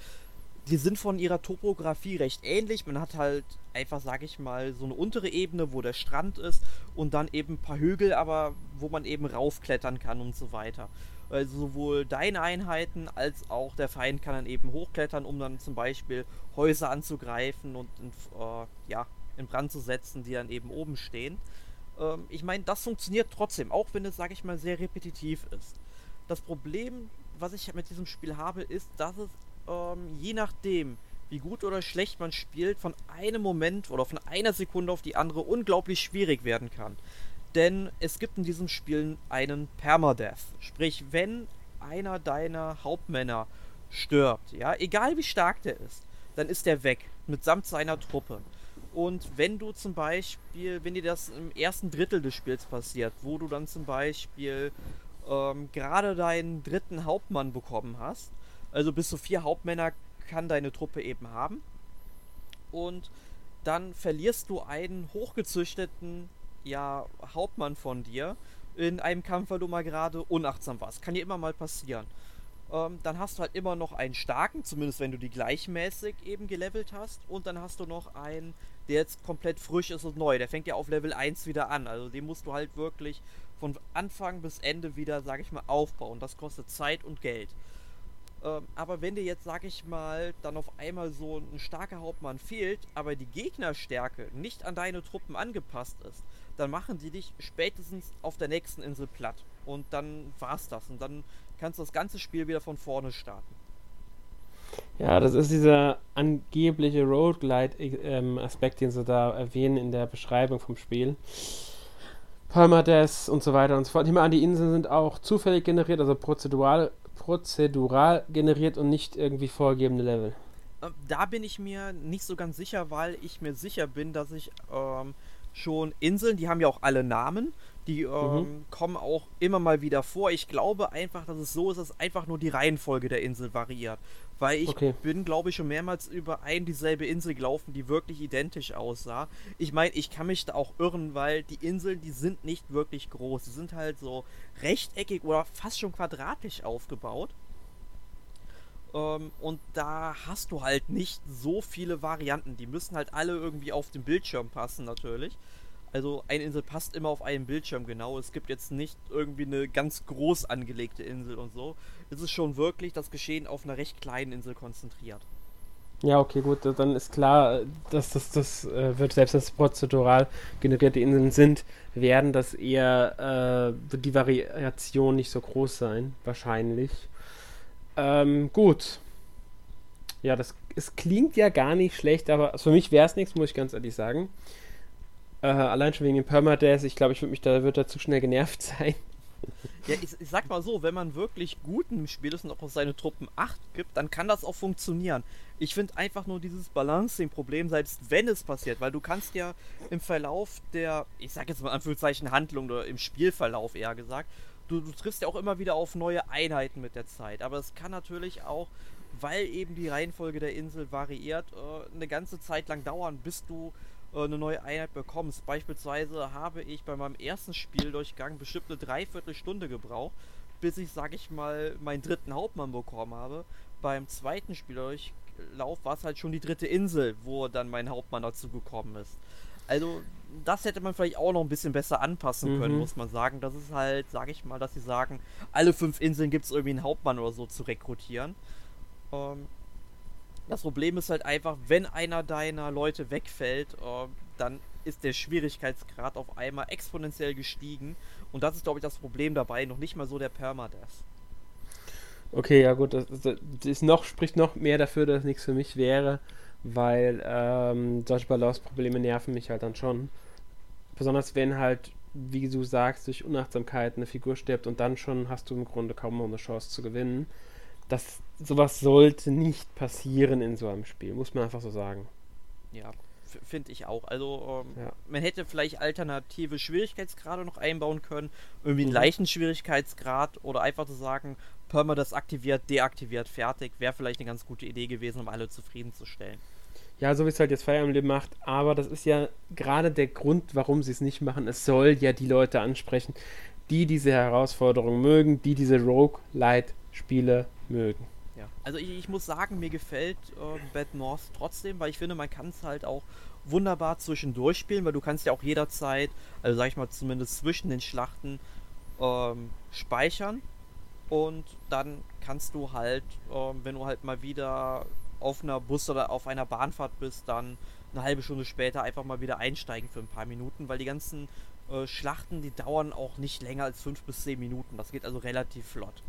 die sind von ihrer Topografie recht ähnlich. Man hat halt einfach, sag ich mal, so eine untere Ebene, wo der Strand ist und dann eben ein paar Hügel, aber wo man eben raufklettern kann und so weiter. Also sowohl deine Einheiten als auch der Feind kann dann eben hochklettern, um dann zum Beispiel Häuser anzugreifen und in, äh, ja, in Brand zu setzen, die dann eben oben stehen. Ähm, ich meine, das funktioniert trotzdem, auch wenn es, sage ich mal, sehr repetitiv ist. Das Problem, was ich mit diesem Spiel habe, ist, dass es ähm, je nachdem, wie gut oder schlecht man spielt, von einem Moment oder von einer Sekunde auf die andere unglaublich schwierig werden kann. Denn es gibt in diesem Spiel einen Permadeath. Sprich, wenn einer deiner Hauptmänner stirbt, ja, egal wie stark der ist, dann ist der weg, mitsamt seiner Truppe. Und wenn du zum Beispiel, wenn dir das im ersten Drittel des Spiels passiert, wo du dann zum Beispiel ähm, gerade deinen dritten Hauptmann bekommen hast, also bis zu vier Hauptmänner kann deine Truppe eben haben. Und dann verlierst du einen hochgezüchteten ja, Hauptmann von dir in einem Kampf, weil du mal gerade unachtsam warst. Kann dir immer mal passieren. Ähm, dann hast du halt immer noch einen starken, zumindest wenn du die gleichmäßig eben gelevelt hast. Und dann hast du noch einen, der jetzt komplett frisch ist und neu. Der fängt ja auf Level 1 wieder an. Also den musst du halt wirklich von Anfang bis Ende wieder, sag ich mal, aufbauen. Das kostet Zeit und Geld. Ähm, aber wenn dir jetzt, sag ich mal, dann auf einmal so ein starker Hauptmann fehlt, aber die Gegnerstärke nicht an deine Truppen angepasst ist, dann machen die dich spätestens auf der nächsten Insel platt. Und dann war's das. Und dann kannst du das ganze Spiel wieder von vorne starten. Ja, das ist dieser angebliche Roguelite-Aspekt, den sie da erwähnen in der Beschreibung vom Spiel. Permadeath und so weiter und so fort. Ich meine, die Inseln sind auch zufällig generiert, also prozedural, prozedural generiert und nicht irgendwie vorgegebene Level. Ähm, da bin ich mir nicht so ganz sicher, weil ich mir sicher bin, dass ich ähm, schon Inseln, die haben ja auch alle Namen, die ähm, mhm. kommen auch immer mal wieder vor. Ich glaube einfach, dass es so ist, dass einfach nur die Reihenfolge der Insel variiert. Weil ich okay. bin, glaube ich, schon mehrmals über ein dieselbe Insel gelaufen, die wirklich identisch aussah. Ich meine, ich kann mich da auch irren, weil die Inseln, die sind nicht wirklich groß. Die sind halt so rechteckig oder fast schon quadratisch aufgebaut. Ähm, und da hast du halt nicht so viele Varianten. Die müssen halt alle irgendwie auf den Bildschirm passen, natürlich. Also eine Insel passt immer auf einen Bildschirm genau. Es gibt jetzt nicht irgendwie eine ganz groß angelegte Insel und so. Es ist schon wirklich das Geschehen auf einer recht kleinen Insel konzentriert. Ja, okay, gut, dann ist klar, dass das, das äh, wird, selbst das prozedural generierte Inseln sind, werden das eher, äh, wird die Variation nicht so groß sein, wahrscheinlich. Ähm, gut. Ja, das es klingt ja gar nicht schlecht, aber für mich wäre es nichts, muss ich ganz ehrlich sagen. Äh, allein schon wegen dem Permadeath, ich glaube, ich würde mich da, wird da zu schnell genervt sein. Ja, ich, ich, sag mal so, wenn man wirklich gut im Spiel ist und auch auf seine Truppen Acht gibt, dann kann das auch funktionieren. Ich finde einfach nur dieses Balancing-Problem, selbst wenn es passiert, weil du kannst ja im Verlauf der, ich sag jetzt mal Anführungszeichen Handlung oder im Spielverlauf eher gesagt, du, du triffst ja auch immer wieder auf neue Einheiten mit der Zeit. Aber es kann natürlich auch, weil eben die Reihenfolge der Insel variiert, äh, eine ganze Zeit lang dauern, bis du äh, eine neue Einheit bekommst. Beispielsweise habe ich bei meinem ersten Spieldurchgang bestimmt eine Dreiviertelstunde gebraucht, bis ich, sag ich mal, meinen dritten Hauptmann bekommen habe. Beim zweiten Spieldurchlauf war es halt schon die dritte Insel, wo dann mein Hauptmann dazu gekommen ist. Also, das hätte man vielleicht auch noch ein bisschen besser anpassen können, mhm. muss man sagen. Das ist halt, sag ich mal, dass sie sagen, alle fünf Inseln gibt es irgendwie einen Hauptmann oder so zu rekrutieren. Ähm, das Problem ist halt einfach, wenn einer deiner Leute wegfällt, äh, dann ist der Schwierigkeitsgrad auf einmal exponentiell gestiegen. Und das ist, glaube ich, das Problem dabei, noch nicht mal so der Permadeath. Okay, ja gut, das, das ist noch, spricht noch mehr dafür, dass nichts für mich wäre, weil ähm, solche Balance-Probleme nerven mich halt dann schon. Besonders wenn halt, wie du sagst, durch Unachtsamkeit eine Figur stirbt und dann schon hast du im Grunde kaum noch eine Chance zu gewinnen das sowas sollte nicht passieren in so einem Spiel, muss man einfach so sagen. Ja, finde ich auch. Also ähm, ja. man hätte vielleicht alternative Schwierigkeitsgrade noch einbauen können, irgendwie einen mhm. leichten Schwierigkeitsgrad oder einfach zu sagen, Perma das aktiviert, deaktiviert, fertig, wäre vielleicht eine ganz gute Idee gewesen, um alle zufriedenzustellen. Ja, so wie es halt jetzt Fire Emblem macht, aber das ist ja gerade der Grund, warum sie es nicht machen. Es soll ja die Leute ansprechen, die diese Herausforderung mögen, die diese Rogue-Light-Spiele mögen. Ja, also ich, ich, muss sagen, mir gefällt äh, Bad North trotzdem, weil ich finde, man kann es halt auch wunderbar zwischendurch spielen, weil du kannst ja auch jederzeit, also sag ich mal zumindest zwischen den Schlachten, ähm, speichern und dann kannst du halt, ähm, wenn du halt mal wieder auf einer Bus- oder auf einer Bahnfahrt bist, dann eine halbe Stunde später einfach mal wieder einsteigen für ein paar Minuten, weil die ganzen äh, Schlachten, die dauern auch nicht länger als fünf bis zehn Minuten. Das geht also relativ flott.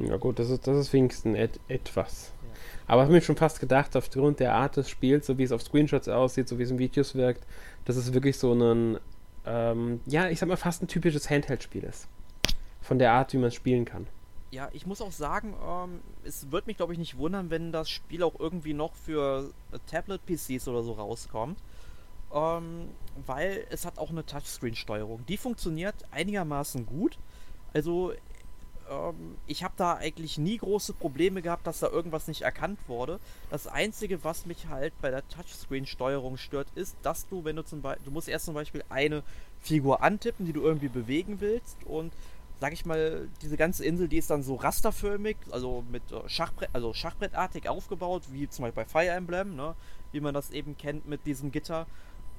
Ja gut, das ist, das ist wenigstens et etwas. Ja. Aber ich habe mir schon fast gedacht, aufgrund der Art des Spiels, so wie es auf Screenshots aussieht, so wie es in Videos wirkt, dass es wirklich so ein, ähm, ja, ich sag mal, fast ein typisches Handheld-Spiel ist. Von der Art, wie man es spielen kann. Ja, ich muss auch sagen, ähm, es wird mich, glaube ich, nicht wundern, wenn das Spiel auch irgendwie noch für Tablet-PCs oder so rauskommt. Ähm, weil es hat auch eine Touchscreen-Steuerung. Die funktioniert einigermaßen gut. Also ähm, ich habe da eigentlich nie große Probleme gehabt, dass da irgendwas nicht erkannt wurde. Das Einzige, was mich halt bei der Touchscreen-Steuerung stört, ist, dass du, wenn du zum Beispiel, du musst erst zum Beispiel eine Figur antippen, die du irgendwie bewegen willst und sag ich mal, diese ganze Insel, die ist dann so rasterförmig, also mit äh, Schachbrett, also Schachbrettartig aufgebaut, wie zum Beispiel bei Fire Emblem, ne? wie man das eben kennt mit diesem Gitter.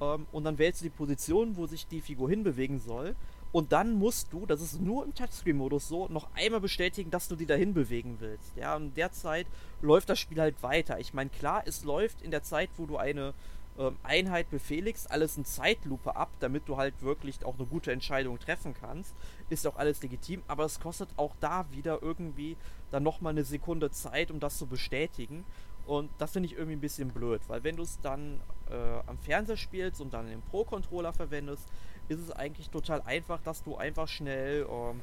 Ähm, und dann wählst du die Position, wo sich die Figur hinbewegen soll. Und dann musst du, das ist nur im Touchscreen-Modus so, noch einmal bestätigen, dass du die dahin bewegen willst. Ja, und derzeit läuft das Spiel halt weiter. Ich meine, klar, es läuft in der Zeit, wo du eine ähm, Einheit befehligst, alles in Zeitlupe ab, damit du halt wirklich auch eine gute Entscheidung treffen kannst. Ist auch alles legitim, aber es kostet auch da wieder irgendwie dann nochmal eine Sekunde Zeit, um das zu bestätigen. Und das finde ich irgendwie ein bisschen blöd, weil wenn du es dann äh, am Fernseher spielst und dann den Pro-Controller verwendest, ist es eigentlich total einfach, dass du einfach schnell ähm,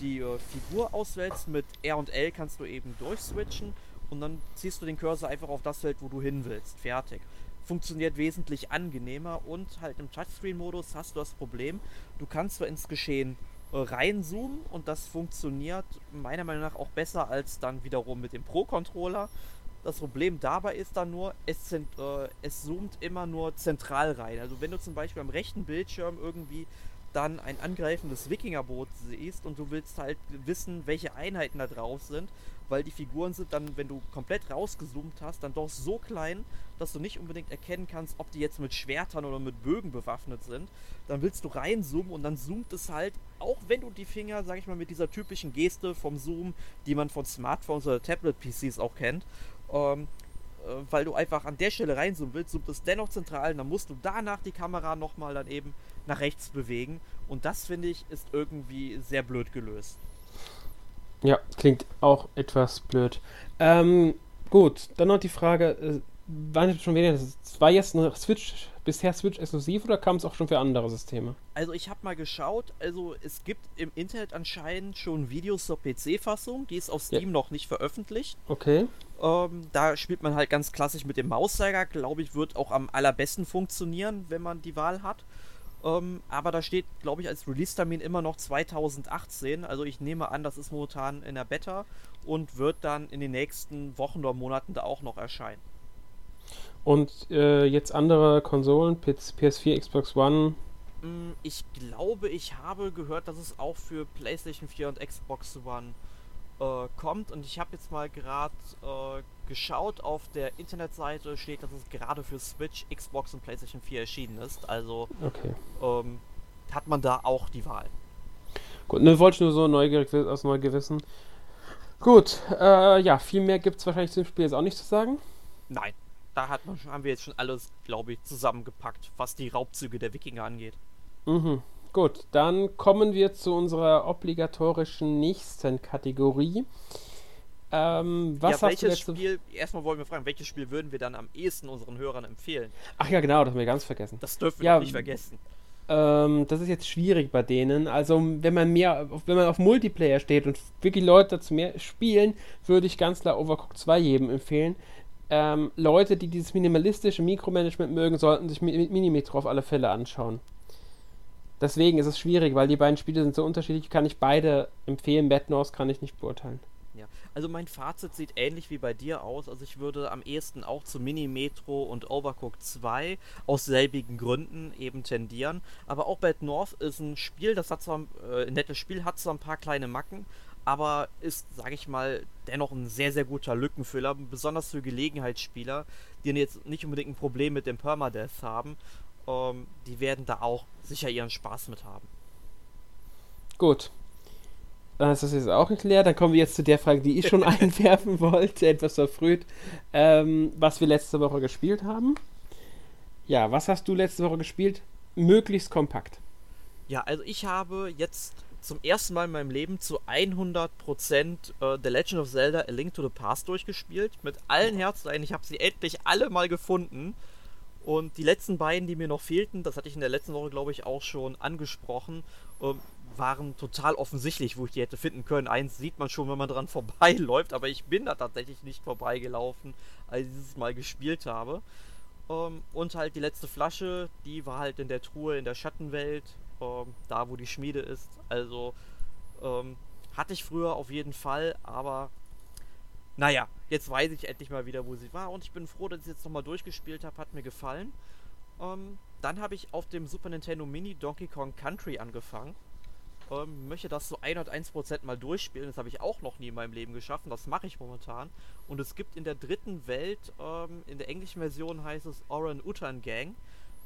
die äh, Figur auswählst. Mit R und L kannst du eben durchswitchen und dann ziehst du den Cursor einfach auf das Feld, wo du hin willst. Fertig. Funktioniert wesentlich angenehmer und halt im Touchscreen-Modus hast du das Problem, du kannst zwar ins Geschehen äh, reinzoomen und das funktioniert meiner Meinung nach auch besser als dann wiederum mit dem Pro-Controller. Das Problem dabei ist dann nur, es, äh, es zoomt immer nur zentral rein. Also wenn du zum Beispiel am rechten Bildschirm irgendwie dann ein angreifendes Wikingerboot siehst und du willst halt wissen, welche Einheiten da drauf sind, weil die Figuren sind dann, wenn du komplett rausgezoomt hast, dann doch so klein, dass du nicht unbedingt erkennen kannst, ob die jetzt mit Schwertern oder mit Bögen bewaffnet sind. Dann willst du reinzoomen und dann zoomt es halt, auch wenn du die Finger, sag ich mal, mit dieser typischen Geste vom Zoom, die man von Smartphones oder Tablet-PCs auch kennt, ähm, äh, weil du einfach an der Stelle reinzoomen willst, zoomt es dennoch zentral, dann musst du danach die Kamera nochmal dann eben nach rechts bewegen. Und das finde ich ist irgendwie sehr blöd gelöst. Ja, klingt auch etwas blöd. Ähm, gut, dann noch die Frage, äh, wann schon wieder, das war jetzt eine Switch, bisher Switch exklusiv oder kam es auch schon für andere Systeme? Also ich habe mal geschaut, also es gibt im Internet anscheinend schon Videos zur PC-Fassung, die ist auf Steam ja. noch nicht veröffentlicht. Okay. Ähm, da spielt man halt ganz klassisch mit dem Mauszeiger, glaube ich, wird auch am allerbesten funktionieren, wenn man die Wahl hat. Ähm, aber da steht, glaube ich, als Release-Termin immer noch 2018. Also ich nehme an, das ist momentan in der Beta und wird dann in den nächsten Wochen oder Monaten da auch noch erscheinen. Und äh, jetzt andere Konsolen, PS4, Xbox One? Mm, ich glaube, ich habe gehört, dass es auch für PlayStation 4 und Xbox One äh, kommt. Und ich habe jetzt mal gerade äh, geschaut, auf der Internetseite steht, dass es gerade für Switch, Xbox und PlayStation 4 erschienen ist. Also okay. ähm, hat man da auch die Wahl. Gut, ne, wollte ich nur so neugierig aus Neugewissen. Gut, äh, ja, viel mehr gibt es wahrscheinlich zum Spiel jetzt auch nicht zu sagen. Nein, da hat man, haben wir jetzt schon alles, glaube ich, zusammengepackt, was die Raubzüge der Wikinger angeht. Mhm. Gut, dann kommen wir zu unserer obligatorischen nächsten Kategorie. Ähm, was ja, welches Spiel, erstmal wollen wir fragen, welches Spiel würden wir dann am ehesten unseren Hörern empfehlen? Ach ja, genau, das haben wir ganz vergessen. Das dürfen wir ja, nicht vergessen. Ähm, das ist jetzt schwierig bei denen. Also, wenn man mehr, wenn man auf Multiplayer steht und wirklich Leute dazu mehr spielen, würde ich ganz klar Overcooked 2 jedem empfehlen. Ähm, Leute, die dieses minimalistische Mikromanagement mögen, sollten sich Minimetro auf alle Fälle anschauen. Deswegen ist es schwierig, weil die beiden Spiele sind so unterschiedlich, kann ich beide empfehlen. Bad North kann ich nicht beurteilen. Ja, also mein Fazit sieht ähnlich wie bei dir aus. Also ich würde am ehesten auch zu Mini Metro und Overcooked 2 aus selbigen Gründen eben tendieren. Aber auch Bad North ist ein Spiel, das hat zwar äh, ein nettes Spiel, hat zwar ein paar kleine Macken, aber ist, sage ich mal, dennoch ein sehr, sehr guter Lückenfüller, besonders für Gelegenheitsspieler, die jetzt nicht unbedingt ein Problem mit dem Permadeath haben. Ähm, die werden da auch sicher ihren Spaß mit haben. Gut, dann ist das jetzt auch geklärt. Dann kommen wir jetzt zu der Frage, die ich schon einwerfen wollte, etwas verfrüht, ähm, was wir letzte Woche gespielt haben. Ja, was hast du letzte Woche gespielt? Möglichst kompakt. Ja, also ich habe jetzt zum ersten Mal in meinem Leben zu 100% äh, The Legend of Zelda A Link to the Past durchgespielt. Mit allen Herzlein. Ich habe sie endlich alle mal gefunden. Und die letzten beiden, die mir noch fehlten, das hatte ich in der letzten Woche, glaube ich, auch schon angesprochen, ähm, waren total offensichtlich, wo ich die hätte finden können. Eins sieht man schon, wenn man dran vorbeiläuft, aber ich bin da tatsächlich nicht vorbeigelaufen, als ich dieses Mal gespielt habe. Ähm, und halt die letzte Flasche, die war halt in der Truhe in der Schattenwelt, ähm, da wo die Schmiede ist. Also ähm, Hatte ich früher auf jeden Fall, aber naja, jetzt weiß ich endlich mal wieder, wo sie war und ich bin froh, dass ich jetzt nochmal durchgespielt habe, hat mir gefallen. Ähm, dann habe ich auf dem Super Nintendo Mini Donkey Kong Country angefangen. Ähm, möchte das so 101% mal durchspielen. Das habe ich auch noch nie in meinem Leben geschafft. Und das mache ich momentan. Und es gibt in der dritten Welt, ähm, in der englischen Version heißt es Oran Utan Gang,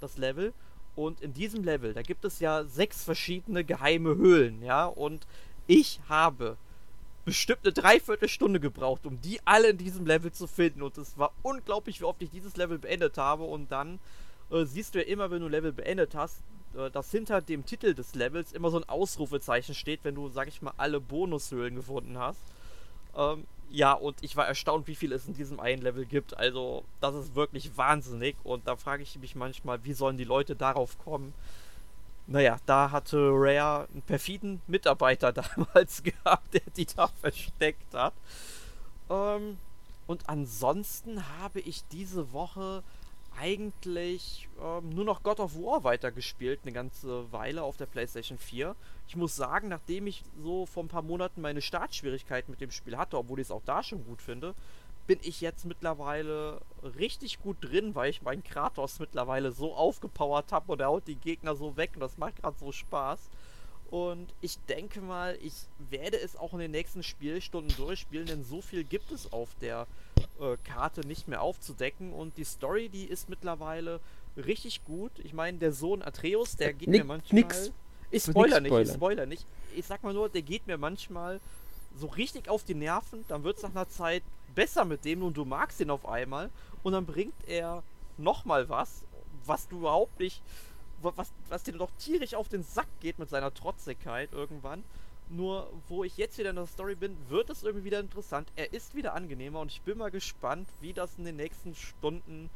das Level. Und in diesem Level, da gibt es ja sechs verschiedene geheime Höhlen, ja. Und ich habe bestimmt eine Dreiviertelstunde gebraucht, um die alle in diesem Level zu finden. Und es war unglaublich, wie oft ich dieses Level beendet habe. Und dann äh, siehst du ja immer, wenn du Level beendet hast, äh, dass hinter dem Titel des Levels immer so ein Ausrufezeichen steht, wenn du, sag ich mal, alle Bonushöhlen gefunden hast. Ähm, ja, und ich war erstaunt, wie viel es in diesem einen Level gibt. Also, das ist wirklich wahnsinnig. Und da frage ich mich manchmal, wie sollen die Leute darauf kommen? Naja, da hatte Rare einen perfiden Mitarbeiter damals gehabt, der die da versteckt hat. Ähm, und ansonsten habe ich diese Woche eigentlich ähm, nur noch God of War weitergespielt, eine ganze Weile auf der PlayStation 4. Ich muss sagen, nachdem ich so vor ein paar Monaten meine Startschwierigkeiten mit dem Spiel hatte, obwohl ich es auch da schon gut finde, bin ich jetzt mittlerweile richtig gut drin, weil ich meinen Kratos mittlerweile so aufgepowert habe und er haut die Gegner so weg und das macht gerade so Spaß. Und ich denke mal, ich werde es auch in den nächsten Spielstunden durchspielen, denn so viel gibt es auf der äh, Karte nicht mehr aufzudecken. Und die Story, die ist mittlerweile richtig gut. Ich meine, der Sohn Atreus, der geht Nick, mir manchmal. Nix. Ich spoiler nicht, ich spoiler nicht. Ich sag mal nur, der geht mir manchmal so richtig auf die Nerven. Dann wird es nach einer Zeit besser mit dem und du magst ihn auf einmal. Und dann bringt er nochmal was, was du überhaupt nicht was, was dir doch tierisch auf den Sack geht mit seiner Trotzigkeit irgendwann. Nur wo ich jetzt wieder in der Story bin, wird es irgendwie wieder interessant. Er ist wieder angenehmer und ich bin mal gespannt, wie das in den nächsten Stunden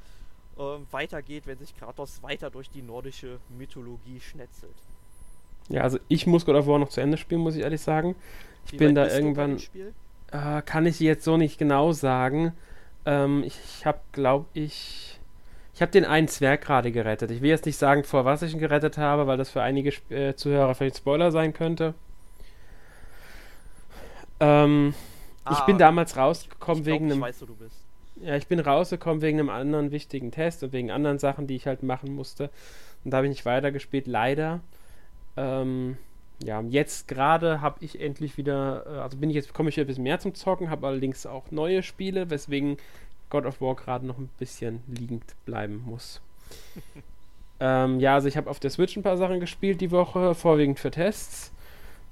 äh, weitergeht, wenn sich Kratos weiter durch die nordische Mythologie schnetzelt. Ja, also ich muss God of War noch zu Ende spielen, muss ich ehrlich sagen. Ich wie bin da irgendwann. Äh, kann ich jetzt so nicht genau sagen. Ähm, ich ich habe, glaube ich, ich habe den einen Zwerg gerade gerettet. Ich will jetzt nicht sagen, vor was ich ihn gerettet habe, weil das für einige äh, Zuhörer vielleicht Spoiler sein könnte. Ähm, ah, ich bin damals rausgekommen ich wegen einem. Weiß. Ja, ich bin rausgekommen wegen einem anderen wichtigen Test und wegen anderen Sachen, die ich halt machen musste. Und da habe ich nicht weitergespielt, leider. Ähm, ja, jetzt gerade habe ich endlich wieder, äh, also bin ich jetzt, komme ich wieder ein bisschen mehr zum Zocken, habe allerdings auch neue Spiele, weswegen God of War gerade noch ein bisschen liegend bleiben muss. ähm, ja, also ich habe auf der Switch ein paar Sachen gespielt die Woche, vorwiegend für Tests.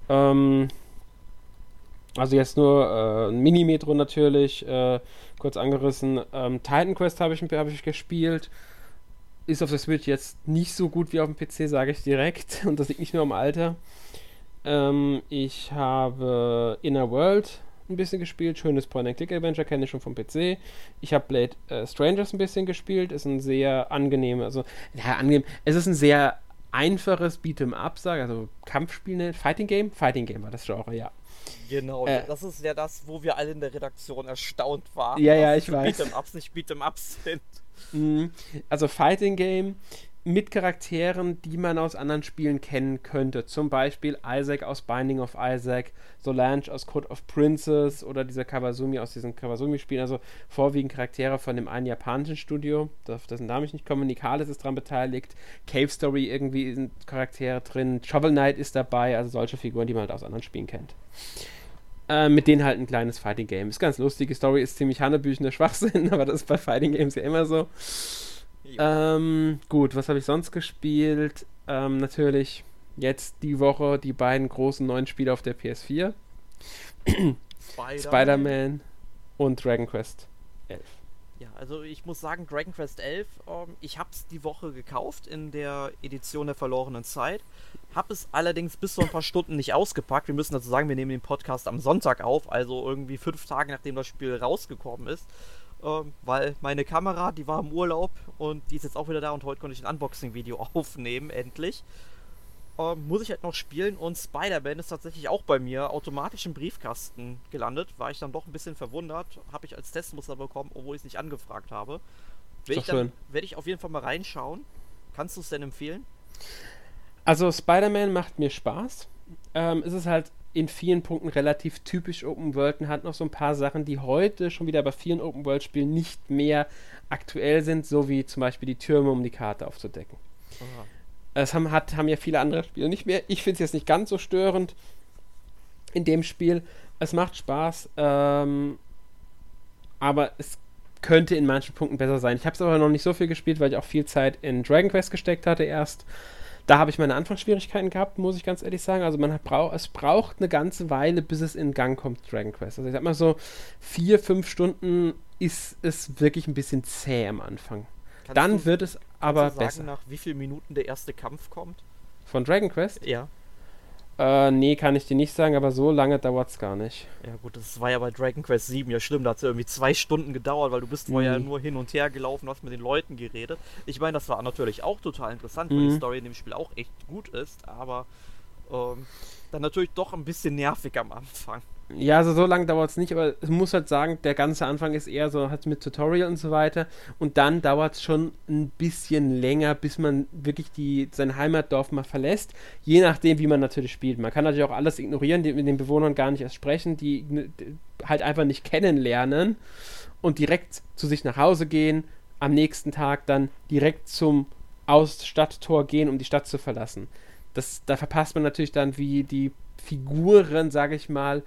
Ähm, also jetzt nur äh, ein Mini-Metro natürlich, äh, kurz angerissen. Ähm, Titan Quest habe ich, hab ich gespielt. Ist auf der Switch jetzt nicht so gut wie auf dem PC, sage ich direkt. Und das liegt nicht nur am Alter. Ähm, ich habe Inner World ein bisschen gespielt. Schönes Point-and-Click-Adventure kenne ich schon vom PC. Ich habe Blade äh, Strangers ein bisschen gespielt. Ist ein sehr angenehmes, also, ja, angenehm. Es ist ein sehr einfaches Beat'em-up, sage also Kampfspiel, ne? Fighting Game? Fighting Game war das Genre, ja. Genau, äh, das ist ja das, wo wir alle in der Redaktion erstaunt waren. Ja, ja, ich weiß. Beat'em-ups nicht Beat'em-ups sind. Mhm. Also Fighting Game mit Charakteren, die man aus anderen Spielen kennen könnte. Zum Beispiel Isaac aus Binding of Isaac, Solange aus Code of Princess oder dieser Kawasumi aus diesen Kawasumi-Spielen. Also vorwiegend Charaktere von dem einen japanischen Studio, auf dessen Namen ich nicht komme. Nikalis ist daran beteiligt. Cave Story irgendwie sind Charaktere drin. Shovel Knight ist dabei. Also solche Figuren, die man halt aus anderen Spielen kennt. Äh, mit denen halt ein kleines Fighting Game. Ist ganz lustig. Die Story ist ziemlich hannebüchender Schwachsinn, aber das ist bei Fighting Games ja immer so. Ähm, gut, was habe ich sonst gespielt? Ähm, natürlich jetzt die Woche die beiden großen neuen Spiele auf der PS4. Spider-Man Spider und Dragon Quest 11. Ja, also ich muss sagen, Dragon Quest 11, ähm, ich habe es die Woche gekauft in der Edition der verlorenen Zeit. Habe es allerdings bis vor ein paar Stunden nicht ausgepackt. Wir müssen dazu sagen, wir nehmen den Podcast am Sonntag auf, also irgendwie fünf Tage nachdem das Spiel rausgekommen ist ähm, weil meine Kamera, die war im Urlaub und die ist jetzt auch wieder da und heute konnte ich ein Unboxing-Video aufnehmen, endlich. Ähm, muss ich halt noch spielen und Spider-Man ist tatsächlich auch bei mir automatisch im Briefkasten gelandet. War ich dann doch ein bisschen verwundert. Habe ich als Testmuster bekommen, obwohl ich es nicht angefragt habe. Werde ich, dann, werd ich auf jeden Fall mal reinschauen. Kannst du es denn empfehlen? Also Spider-Man macht mir Spaß. ähm, ist es halt in vielen Punkten relativ typisch Open World und hat noch so ein paar Sachen, die heute schon wieder bei vielen Open World Spielen nicht mehr aktuell sind, so wie zum Beispiel die Türme, um die Karte aufzudecken. Aha. Das haben, hat, haben ja viele andere Spiele nicht mehr. Ich finde es jetzt nicht ganz so störend in dem Spiel. Es macht Spaß, ähm, aber es könnte in manchen Punkten besser sein. Ich habe es aber noch nicht so viel gespielt, weil ich auch viel Zeit in Dragon Quest gesteckt hatte erst. Da habe ich meine Anfangsschwierigkeiten gehabt, muss ich ganz ehrlich sagen. Also man brauch, es braucht eine ganze Weile, bis es in Gang kommt, Dragon Quest. Also ich sag mal so, vier, fünf Stunden ist es wirklich ein bisschen zäh am Anfang. Kannst Dann du, wird es aber du sagen, besser. nach wie vielen Minuten der erste Kampf kommt? Von Dragon Quest? Ja. Äh, nee, kann ich dir nicht sagen, aber so lange dauert es gar nicht. Ja gut, das war ja bei Dragon Quest 7 ja schlimm, da hat es ja irgendwie zwei Stunden gedauert, weil du bist vorher mhm. nur hin und her gelaufen, hast mit den Leuten geredet. Ich meine, das war natürlich auch total interessant, weil die mhm. Story in dem Spiel auch echt gut ist, aber ähm, dann natürlich doch ein bisschen nervig am Anfang. Ja, also so lange dauert es nicht, aber es muss halt sagen, der ganze Anfang ist eher so halt mit Tutorial und so weiter. Und dann dauert es schon ein bisschen länger, bis man wirklich die, sein Heimatdorf mal verlässt. Je nachdem, wie man natürlich spielt. Man kann natürlich auch alles ignorieren, die, mit den Bewohnern gar nicht erst sprechen, die, die halt einfach nicht kennenlernen und direkt zu sich nach Hause gehen. Am nächsten Tag dann direkt zum Aus Stadttor gehen, um die Stadt zu verlassen. Das, da verpasst man natürlich dann, wie die Figuren, sage ich mal,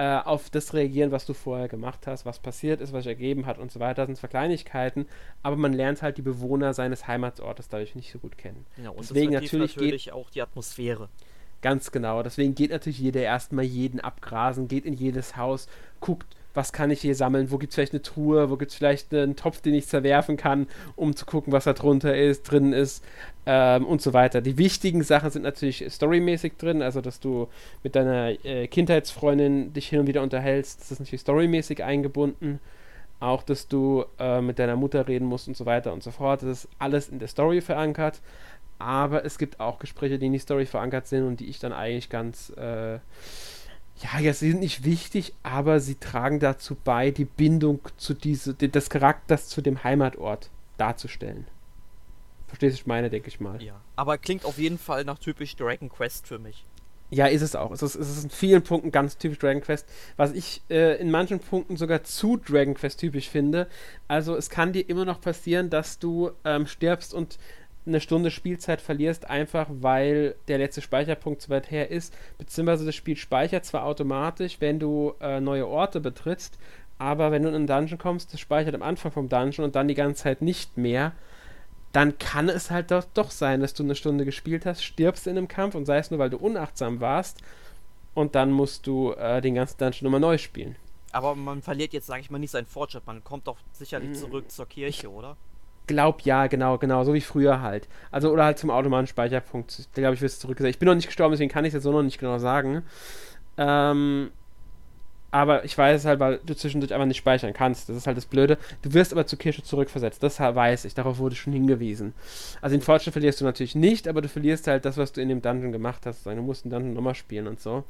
äh, auf das reagieren, was du vorher gemacht hast, was passiert ist, was sich ergeben hat und so weiter. Das sind zwar Kleinigkeiten, aber man lernt halt die Bewohner seines Heimatsortes dadurch nicht so gut kennen. Ja, und Deswegen natürlich, natürlich geht, auch die Atmosphäre. Ganz genau. Deswegen geht natürlich jeder erstmal jeden abgrasen, geht in jedes Haus, guckt, was kann ich hier sammeln, wo gibt es vielleicht eine Truhe, wo gibt es vielleicht einen Topf, den ich zerwerfen kann, um zu gucken, was da drunter ist, drin ist ähm, und so weiter. Die wichtigen Sachen sind natürlich storymäßig drin, also dass du mit deiner äh, Kindheitsfreundin dich hin und wieder unterhältst, das ist natürlich storymäßig eingebunden. Auch, dass du äh, mit deiner Mutter reden musst und so weiter und so fort. Das ist alles in der Story verankert. Aber es gibt auch Gespräche, die in die Story verankert sind und die ich dann eigentlich ganz äh, ja, ja, sie sind nicht wichtig, aber sie tragen dazu bei, die Bindung zu diese, des Charakters zu dem Heimatort darzustellen. Verstehst du, ich meine, denke ich mal. Ja, aber klingt auf jeden Fall nach typisch Dragon Quest für mich. Ja, ist es auch. Es ist, es ist in vielen Punkten ganz typisch Dragon Quest, was ich äh, in manchen Punkten sogar zu Dragon Quest typisch finde. Also es kann dir immer noch passieren, dass du ähm, stirbst und eine Stunde Spielzeit verlierst, einfach weil der letzte Speicherpunkt zu weit her ist, beziehungsweise das Spiel speichert zwar automatisch, wenn du äh, neue Orte betrittst, aber wenn du in einen Dungeon kommst, das speichert am Anfang vom Dungeon und dann die ganze Zeit nicht mehr, dann kann es halt doch, doch sein, dass du eine Stunde gespielt hast, stirbst in einem Kampf und sei es nur, weil du unachtsam warst und dann musst du äh, den ganzen Dungeon nochmal neu spielen. Aber man verliert jetzt, sage ich mal, nicht seinen Fortschritt. Man kommt doch sicherlich mm. zurück zur Kirche, oder? Glaub ja, genau, genau, so wie früher halt. Also, oder halt zum automatischen Speicherpunkt. Da glaube ich, wirst du zurückgesetzt. Ich bin noch nicht gestorben, deswegen kann ich es jetzt so noch nicht genau sagen. Ähm, aber ich weiß es halt, weil du zwischendurch einfach nicht speichern kannst. Das ist halt das Blöde. Du wirst aber zur Kirche zurückversetzt. Das weiß ich. Darauf wurde schon hingewiesen. Also den Fortschritt verlierst du natürlich nicht, aber du verlierst halt das, was du in dem Dungeon gemacht hast. Du musst den Dungeon nochmal spielen und so.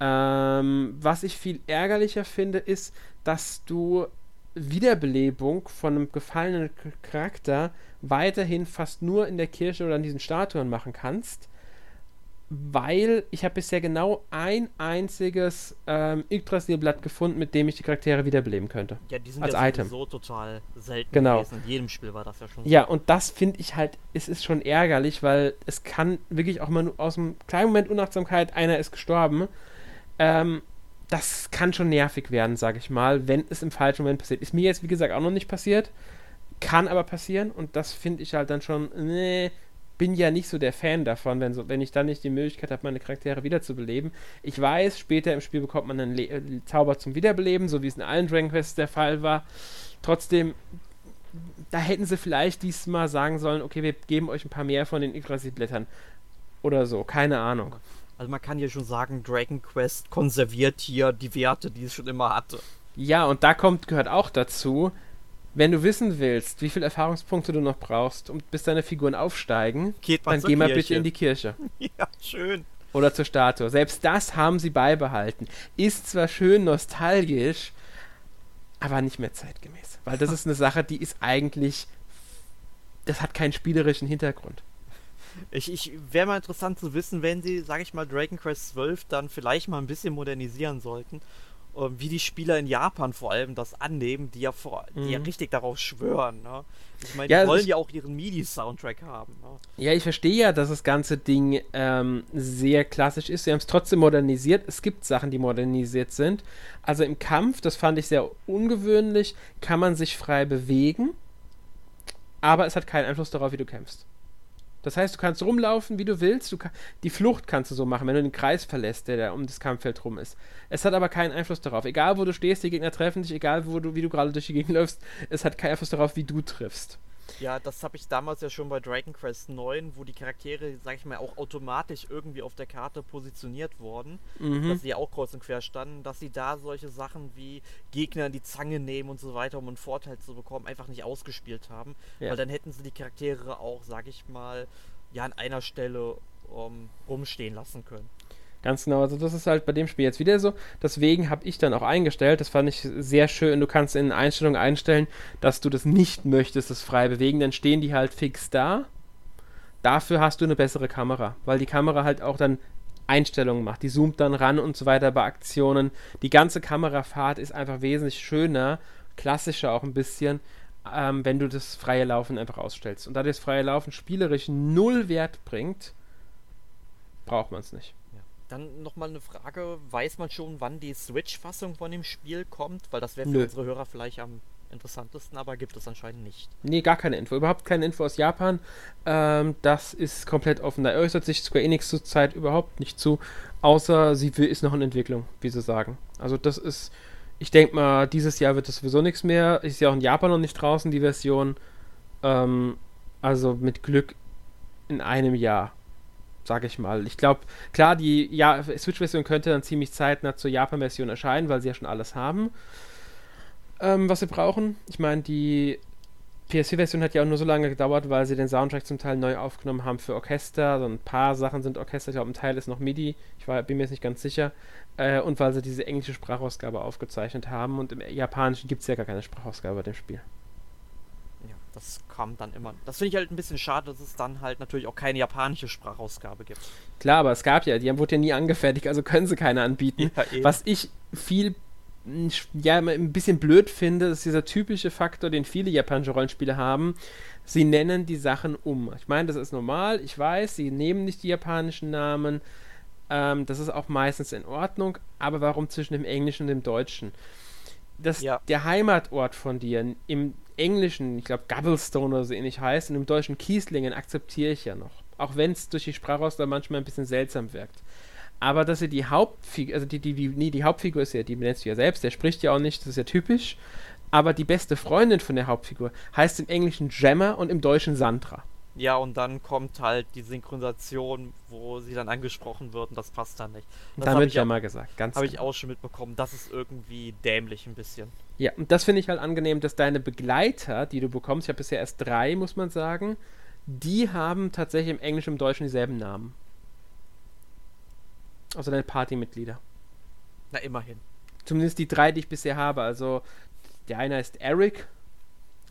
Ähm, was ich viel ärgerlicher finde, ist, dass du Wiederbelebung von einem gefallenen Charakter weiterhin fast nur in der Kirche oder an diesen Statuen machen kannst, weil ich habe bisher genau ein einziges ähm, Yggdrasil-Blatt gefunden, mit dem ich die Charaktere wiederbeleben könnte. Ja, die sind als ja Item. so total selten genau. gewesen. In jedem Spiel war das ja schon. Ja, und das finde ich halt, es ist schon ärgerlich, weil es kann wirklich auch mal nur aus einem kleinen Moment Unachtsamkeit, einer ist gestorben, ähm, das kann schon nervig werden, sage ich mal, wenn es im falschen Moment passiert. Ist mir jetzt, wie gesagt, auch noch nicht passiert. Kann aber passieren und das finde ich halt dann schon, nee, bin ja nicht so der Fan davon, wenn, so, wenn ich dann nicht die Möglichkeit habe, meine Charaktere wiederzubeleben. Ich weiß, später im Spiel bekommt man einen Le äh, Zauber zum Wiederbeleben, so wie es in allen Dragon Quests der Fall war. Trotzdem, da hätten sie vielleicht diesmal sagen sollen, okay, wir geben euch ein paar mehr von den Yggdrasil-Blättern. Oder so, keine Ahnung. Also man kann hier schon sagen, Dragon Quest konserviert hier die Werte, die es schon immer hatte. Ja, und da kommt, gehört auch dazu, wenn du wissen willst, wie viele Erfahrungspunkte du noch brauchst, um, bis deine Figuren aufsteigen, dann geh mal bitte in die Kirche. Ja, schön. Oder zur Statue. Selbst das haben sie beibehalten. Ist zwar schön nostalgisch, aber nicht mehr zeitgemäß. Weil das ist eine Sache, die ist eigentlich. Das hat keinen spielerischen Hintergrund. Ich, ich wäre mal interessant zu wissen, wenn sie, sag ich mal, Dragon Quest 12 dann vielleicht mal ein bisschen modernisieren sollten ähm, wie die Spieler in Japan vor allem das annehmen, die ja, vor, die ja Mhm. richtig darauf schwören. Ne? Ich meine, Ja, die wollen ich- ja auch ihren MIDI-Soundtrack haben. Ne? Ja, ich verstehe ja, dass das ganze Ding ähm, sehr klassisch ist. Sie haben es trotzdem modernisiert. Es gibt Sachen, die modernisiert sind. Also im Kampf, das fand ich sehr ungewöhnlich, kann man sich frei bewegen, aber es hat keinen Einfluss darauf, wie du kämpfst. Das heißt, du kannst rumlaufen, wie du willst. Du ka die Flucht kannst du so machen, wenn du den Kreis verlässt, der da um das Kampffeld rum ist. Es hat aber keinen Einfluss darauf. Egal, wo du stehst, die Gegner treffen dich, egal, wo du, wie du gerade durch die Gegend läufst, es hat keinen Einfluss darauf, wie du triffst. Ja, das habe ich damals ja schon bei Dragon Quest 9, wo die Charaktere, sag ich mal, auch automatisch irgendwie auf der Karte positioniert wurden, Mhm. dass sie ja auch kreuz und quer standen, dass sie da solche Sachen wie Gegner in die Zange nehmen und so weiter, um einen Vorteil zu bekommen, einfach nicht ausgespielt haben. Ja. Weil dann hätten sie die Charaktere auch, sag ich mal, ja an einer Stelle ähm, rumstehen lassen können. Ganz genau, also das ist halt bei dem Spiel jetzt wieder so. Deswegen habe ich dann auch eingestellt, das fand ich sehr schön. Du kannst in Einstellungen einstellen, dass du das nicht möchtest, das frei bewegen. Dann stehen die halt fix da. Dafür hast du eine bessere Kamera, weil die Kamera halt auch dann Einstellungen macht. Die zoomt dann ran und so weiter bei Aktionen. Die ganze Kamerafahrt ist einfach wesentlich schöner, klassischer auch ein bisschen, ähm, wenn du das freie Laufen einfach ausstellst. Und da das freie Laufen spielerisch null Wert bringt, braucht man es nicht. Dann nochmal eine Frage, weiß man schon, wann die Switch-Fassung von dem Spiel kommt? Weil das wäre für Nö. unsere Hörer vielleicht am interessantesten, aber gibt es anscheinend nicht. Nee, gar keine Info. Überhaupt keine Info aus Japan. Ähm, das ist komplett offen. Da äußert sich Square Enix zurzeit überhaupt nicht zu, außer sie will, ist noch in Entwicklung, wie sie sagen. Also das ist, ich denke mal, dieses Jahr wird das sowieso nichts mehr. Ist ja auch in Japan noch nicht draußen, die Version. Ähm, also mit Glück in einem Jahr, sage ich mal. Ich glaube, klar, die ja, Switch-Version könnte dann ziemlich zeitnah zur Japan-Version erscheinen, weil sie ja schon alles haben, ähm, was sie brauchen. Ich meine, die PS4-Version hat ja auch nur so lange gedauert, weil sie den Soundtrack zum Teil neu aufgenommen haben für Orchester. So ein paar Sachen sind Orchester, ich glaube, ein Teil ist noch MIDI. Ich war, bin mir jetzt nicht ganz sicher. Äh, und weil sie diese englische Sprachausgabe aufgezeichnet haben. Und im Japanischen gibt es ja gar keine Sprachausgabe bei dem Spiel. Das kam dann immer. Das finde ich halt ein bisschen schade, dass es dann halt natürlich auch keine japanische Sprachausgabe gibt. Klar, aber es gab ja, die wurde ja nie angefertigt, also können sie keine anbieten. Ja. Was ich viel ja ein bisschen blöd finde, ist dieser typische Faktor, den viele japanische Rollenspiele haben. Sie nennen die Sachen um. Ich meine, das ist normal, ich weiß, sie nehmen nicht die japanischen Namen. Ähm, das ist auch meistens in Ordnung, aber warum zwischen dem Englischen und dem Deutschen? Das, Ja. Der Heimatort von dir im Englischen, ich glaube Gabblestone oder so ähnlich heißt, und im Deutschen Kieslingen akzeptiere ich ja noch. Auch wenn es durch die Sprachausgabe manchmal ein bisschen seltsam wirkt. Aber dass sie die Hauptfigur, also die, die, die, nee, die Hauptfigur ist ja, die benennst du ja selbst, der spricht ja auch nicht, das ist ja typisch. Aber die beste Freundin von der Hauptfigur heißt im Englischen Gemma und im Deutschen Sandra. Ja, und dann kommt halt die Synchronisation, wo sie dann angesprochen wird und das passt dann nicht. Das Dann habe wird ich, ja, Gemma gesagt, ganz hab ich genau. auch schon mitbekommen. Das ist irgendwie dämlich ein bisschen. Ja, und das finde ich halt angenehm, dass deine Begleiter, die du bekommst, ich habe bisher erst drei, muss man sagen, die haben tatsächlich im Englischen und im Deutschen dieselben Namen. Also deine Partymitglieder. Na, immerhin. Zumindest die drei, die ich bisher habe. Also der eine ist Eric.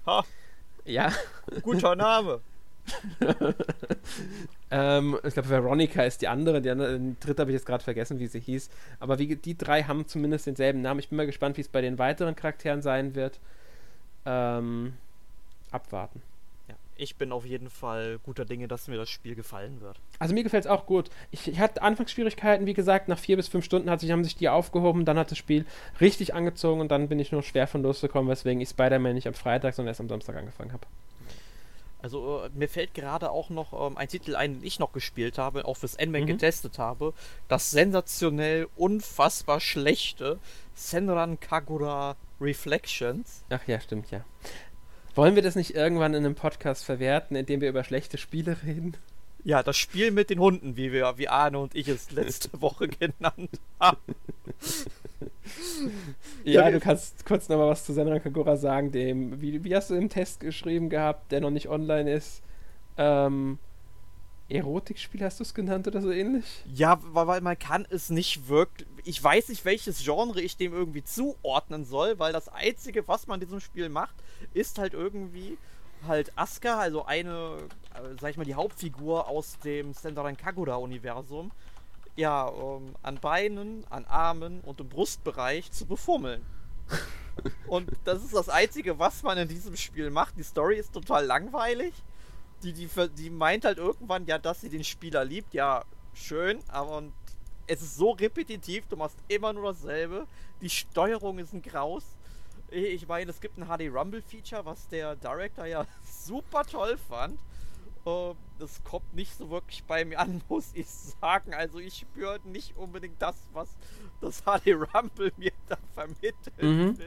Ha, Ja. guter Name. Ähm, ich glaube, Veronica ist die andere. Die andere, die dritte habe ich jetzt gerade vergessen, wie sie hieß. Aber wie, die drei haben zumindest denselben Namen. Ich bin mal gespannt, wie es bei den weiteren Charakteren sein wird. Ähm, abwarten. Ja, ich bin auf jeden Fall guter Dinge, dass mir das Spiel gefallen wird. Also mir gefällt es auch gut. Ich, ich hatte Anfangsschwierigkeiten, wie gesagt, nach vier bis fünf Stunden hat sich, haben sich die aufgehoben, dann hat das Spiel richtig angezogen und dann bin ich nur schwer von losgekommen, weswegen ich Spider-Man nicht am Freitag, sondern erst am Samstag angefangen habe. Also äh, mir fällt gerade auch noch ähm, ein Titel ein, den ich noch gespielt habe, auch fürs Endman Mhm. getestet habe. Das sensationell unfassbar schlechte Senran Kagura Reflections. Ach ja, stimmt, ja. Wollen wir das nicht irgendwann in einem Podcast verwerten, indem wir über schlechte Spiele reden? Ja, das Spiel mit den Hunden, wie wir, wie Arne und ich es letzte Woche genannt haben. Ja, du kannst kurz noch mal was zu Senran Kagura sagen, dem, wie, wie hast du im Test geschrieben gehabt, der noch nicht online ist? Ähm, Erotikspiel hast du es genannt oder so ähnlich? Ja, weil man kann es nicht wirklich. Ich weiß nicht, welches Genre ich dem irgendwie zuordnen soll, weil das Einzige, was man in diesem Spiel macht, ist halt irgendwie halt Asuka, also eine, äh, sag ich mal, die Hauptfigur aus dem Senran Kagura-Universum, ja, ähm, an Beinen, an Armen und im Brustbereich zu befummeln. und das ist das Einzige, was man in diesem Spiel macht. Die Story ist total langweilig. Die, die, die meint halt irgendwann, ja, dass sie den Spieler liebt. Ja, schön, aber und es ist so repetitiv, du machst immer nur dasselbe. Die Steuerung ist ein Graus. Ich meine, es gibt ein HD Rumble Feature, was der Director ja super toll fand. Uh, das kommt nicht so wirklich bei mir an, muss ich sagen. Also ich spüre nicht unbedingt das, was das HD Rumble mir da vermittelt. Mhm.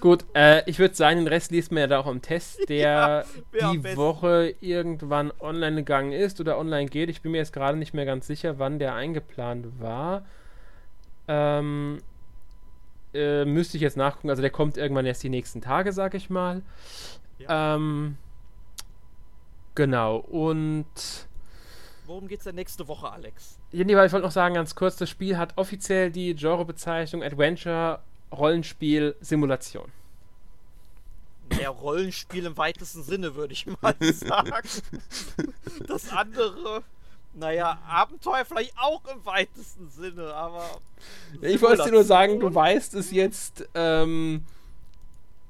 Gut, äh, ich würde sagen, den Rest liest man ja da auch im Test, der ja, die Woche irgendwann online gegangen ist oder online geht. Ich bin mir jetzt gerade nicht mehr ganz sicher, wann der eingeplant war. Ähm, äh, müsste ich jetzt nachgucken. Also der kommt irgendwann erst die nächsten Tage, sag ich mal. Ja. Ähm, genau. Und Worum geht's denn nächste Woche, Alex? Ja, nee, weil ich wollte noch sagen, ganz kurz, das Spiel hat offiziell die Genrebezeichnung Adventure Rollenspiel Simulation. Ja, Rollenspiel im weitesten Sinne, würde ich mal sagen. Das andere naja, Abenteuer vielleicht auch im weitesten Sinne, aber. Ich wollte dir nur sagen, du weißt es jetzt. Ähm,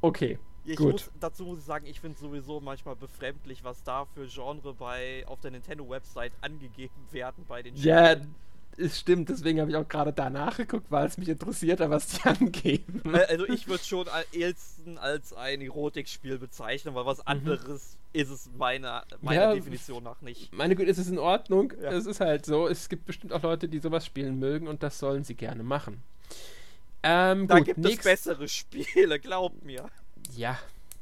okay. Ja, gut. Muss, dazu muss ich sagen, ich finde sowieso manchmal befremdlich, was da für Genre bei auf der Nintendo-Website angegeben werden bei den Spielen. Ja, es stimmt, deswegen habe ich auch gerade danach geguckt, weil es mich interessiert hat, was die angeben. Also ich würde schon ehesten als ein Erotikspiel bezeichnen, weil was mhm. anderes mhm. ist es meiner, meiner ja, Definition nach nicht. Meine Güte, ist es in Ordnung. Ja. Es ist halt so, es gibt bestimmt auch Leute, die sowas spielen mögen und das sollen sie gerne machen. Ähm, da gut, gibt es bessere Spiele, glaubt mir. Ja,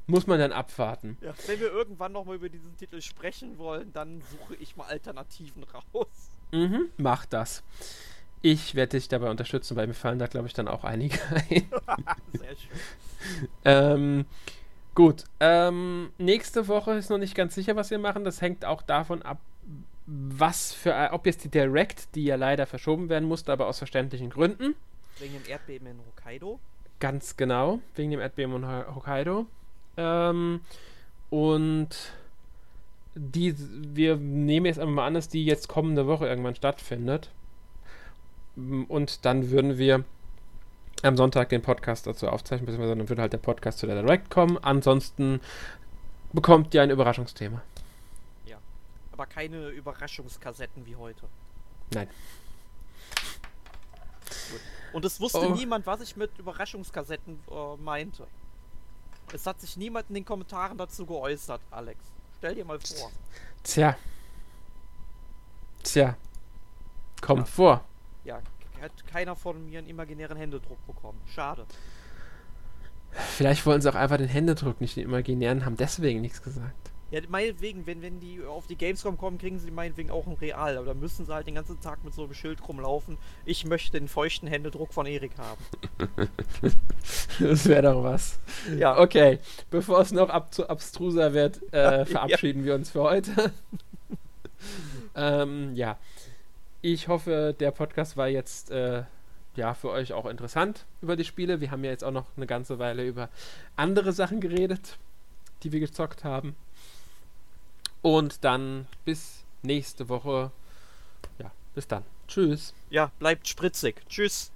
muss man dann abwarten. Ja, wenn wir irgendwann nochmal über diesen Titel sprechen wollen, dann suche ich mal Alternativen raus. Mhm, mach das. Ich werde dich dabei unterstützen, weil mir fallen da, glaube ich, dann auch einige ein. Sehr schön. ähm, gut. Ähm, nächste Woche ist noch nicht ganz sicher, was wir machen. Das hängt auch davon ab, was für, ob jetzt die Direct, die ja leider verschoben werden musste, aber aus verständlichen Gründen. Wegen dem Erdbeben in Hokkaido. Ganz genau, wegen dem Erdbeben in Hokkaido. Ähm, und die, wir nehmen jetzt einfach mal an, dass die jetzt kommende Woche irgendwann stattfindet. Und dann würden wir am Sonntag den Podcast dazu aufzeichnen, beziehungsweise dann würde halt der Podcast zu der Direct kommen. Ansonsten bekommt ihr ein Überraschungsthema. Ja, aber keine Überraschungskassetten wie heute. Nein. Gut. Und es wusste oh. niemand, was ich mit Überraschungskassetten äh, meinte. Es hat sich niemand in den Kommentaren dazu geäußert, Alex. Stell dir mal vor. Tja. Tja. Kommt ja. vor. Ja, hat keiner von mir einen imaginären Händedruck bekommen. Schade. Vielleicht wollen sie auch einfach den Händedruck nicht den imaginären, haben deswegen nichts gesagt. Ja, meinetwegen, wenn, wenn die auf die Gamescom kommen, kriegen sie meinetwegen auch ein Real. Aber dann müssen sie halt den ganzen Tag mit so einem Schild rumlaufen. Ich möchte den feuchten Händedruck von Erik haben. das wäre doch was. Ja. Okay, bevor es noch ab zu abstruser wird, äh, verabschieden ja. wir uns für heute. ähm, ja. Ich hoffe, der Podcast war jetzt äh, ja für euch auch interessant über die Spiele. Wir haben ja jetzt auch noch eine ganze Weile über andere Sachen geredet, die wir gezockt haben. Und dann bis nächste Woche. Ja, bis dann. Tschüss. Ja, bleibt spritzig. Tschüss.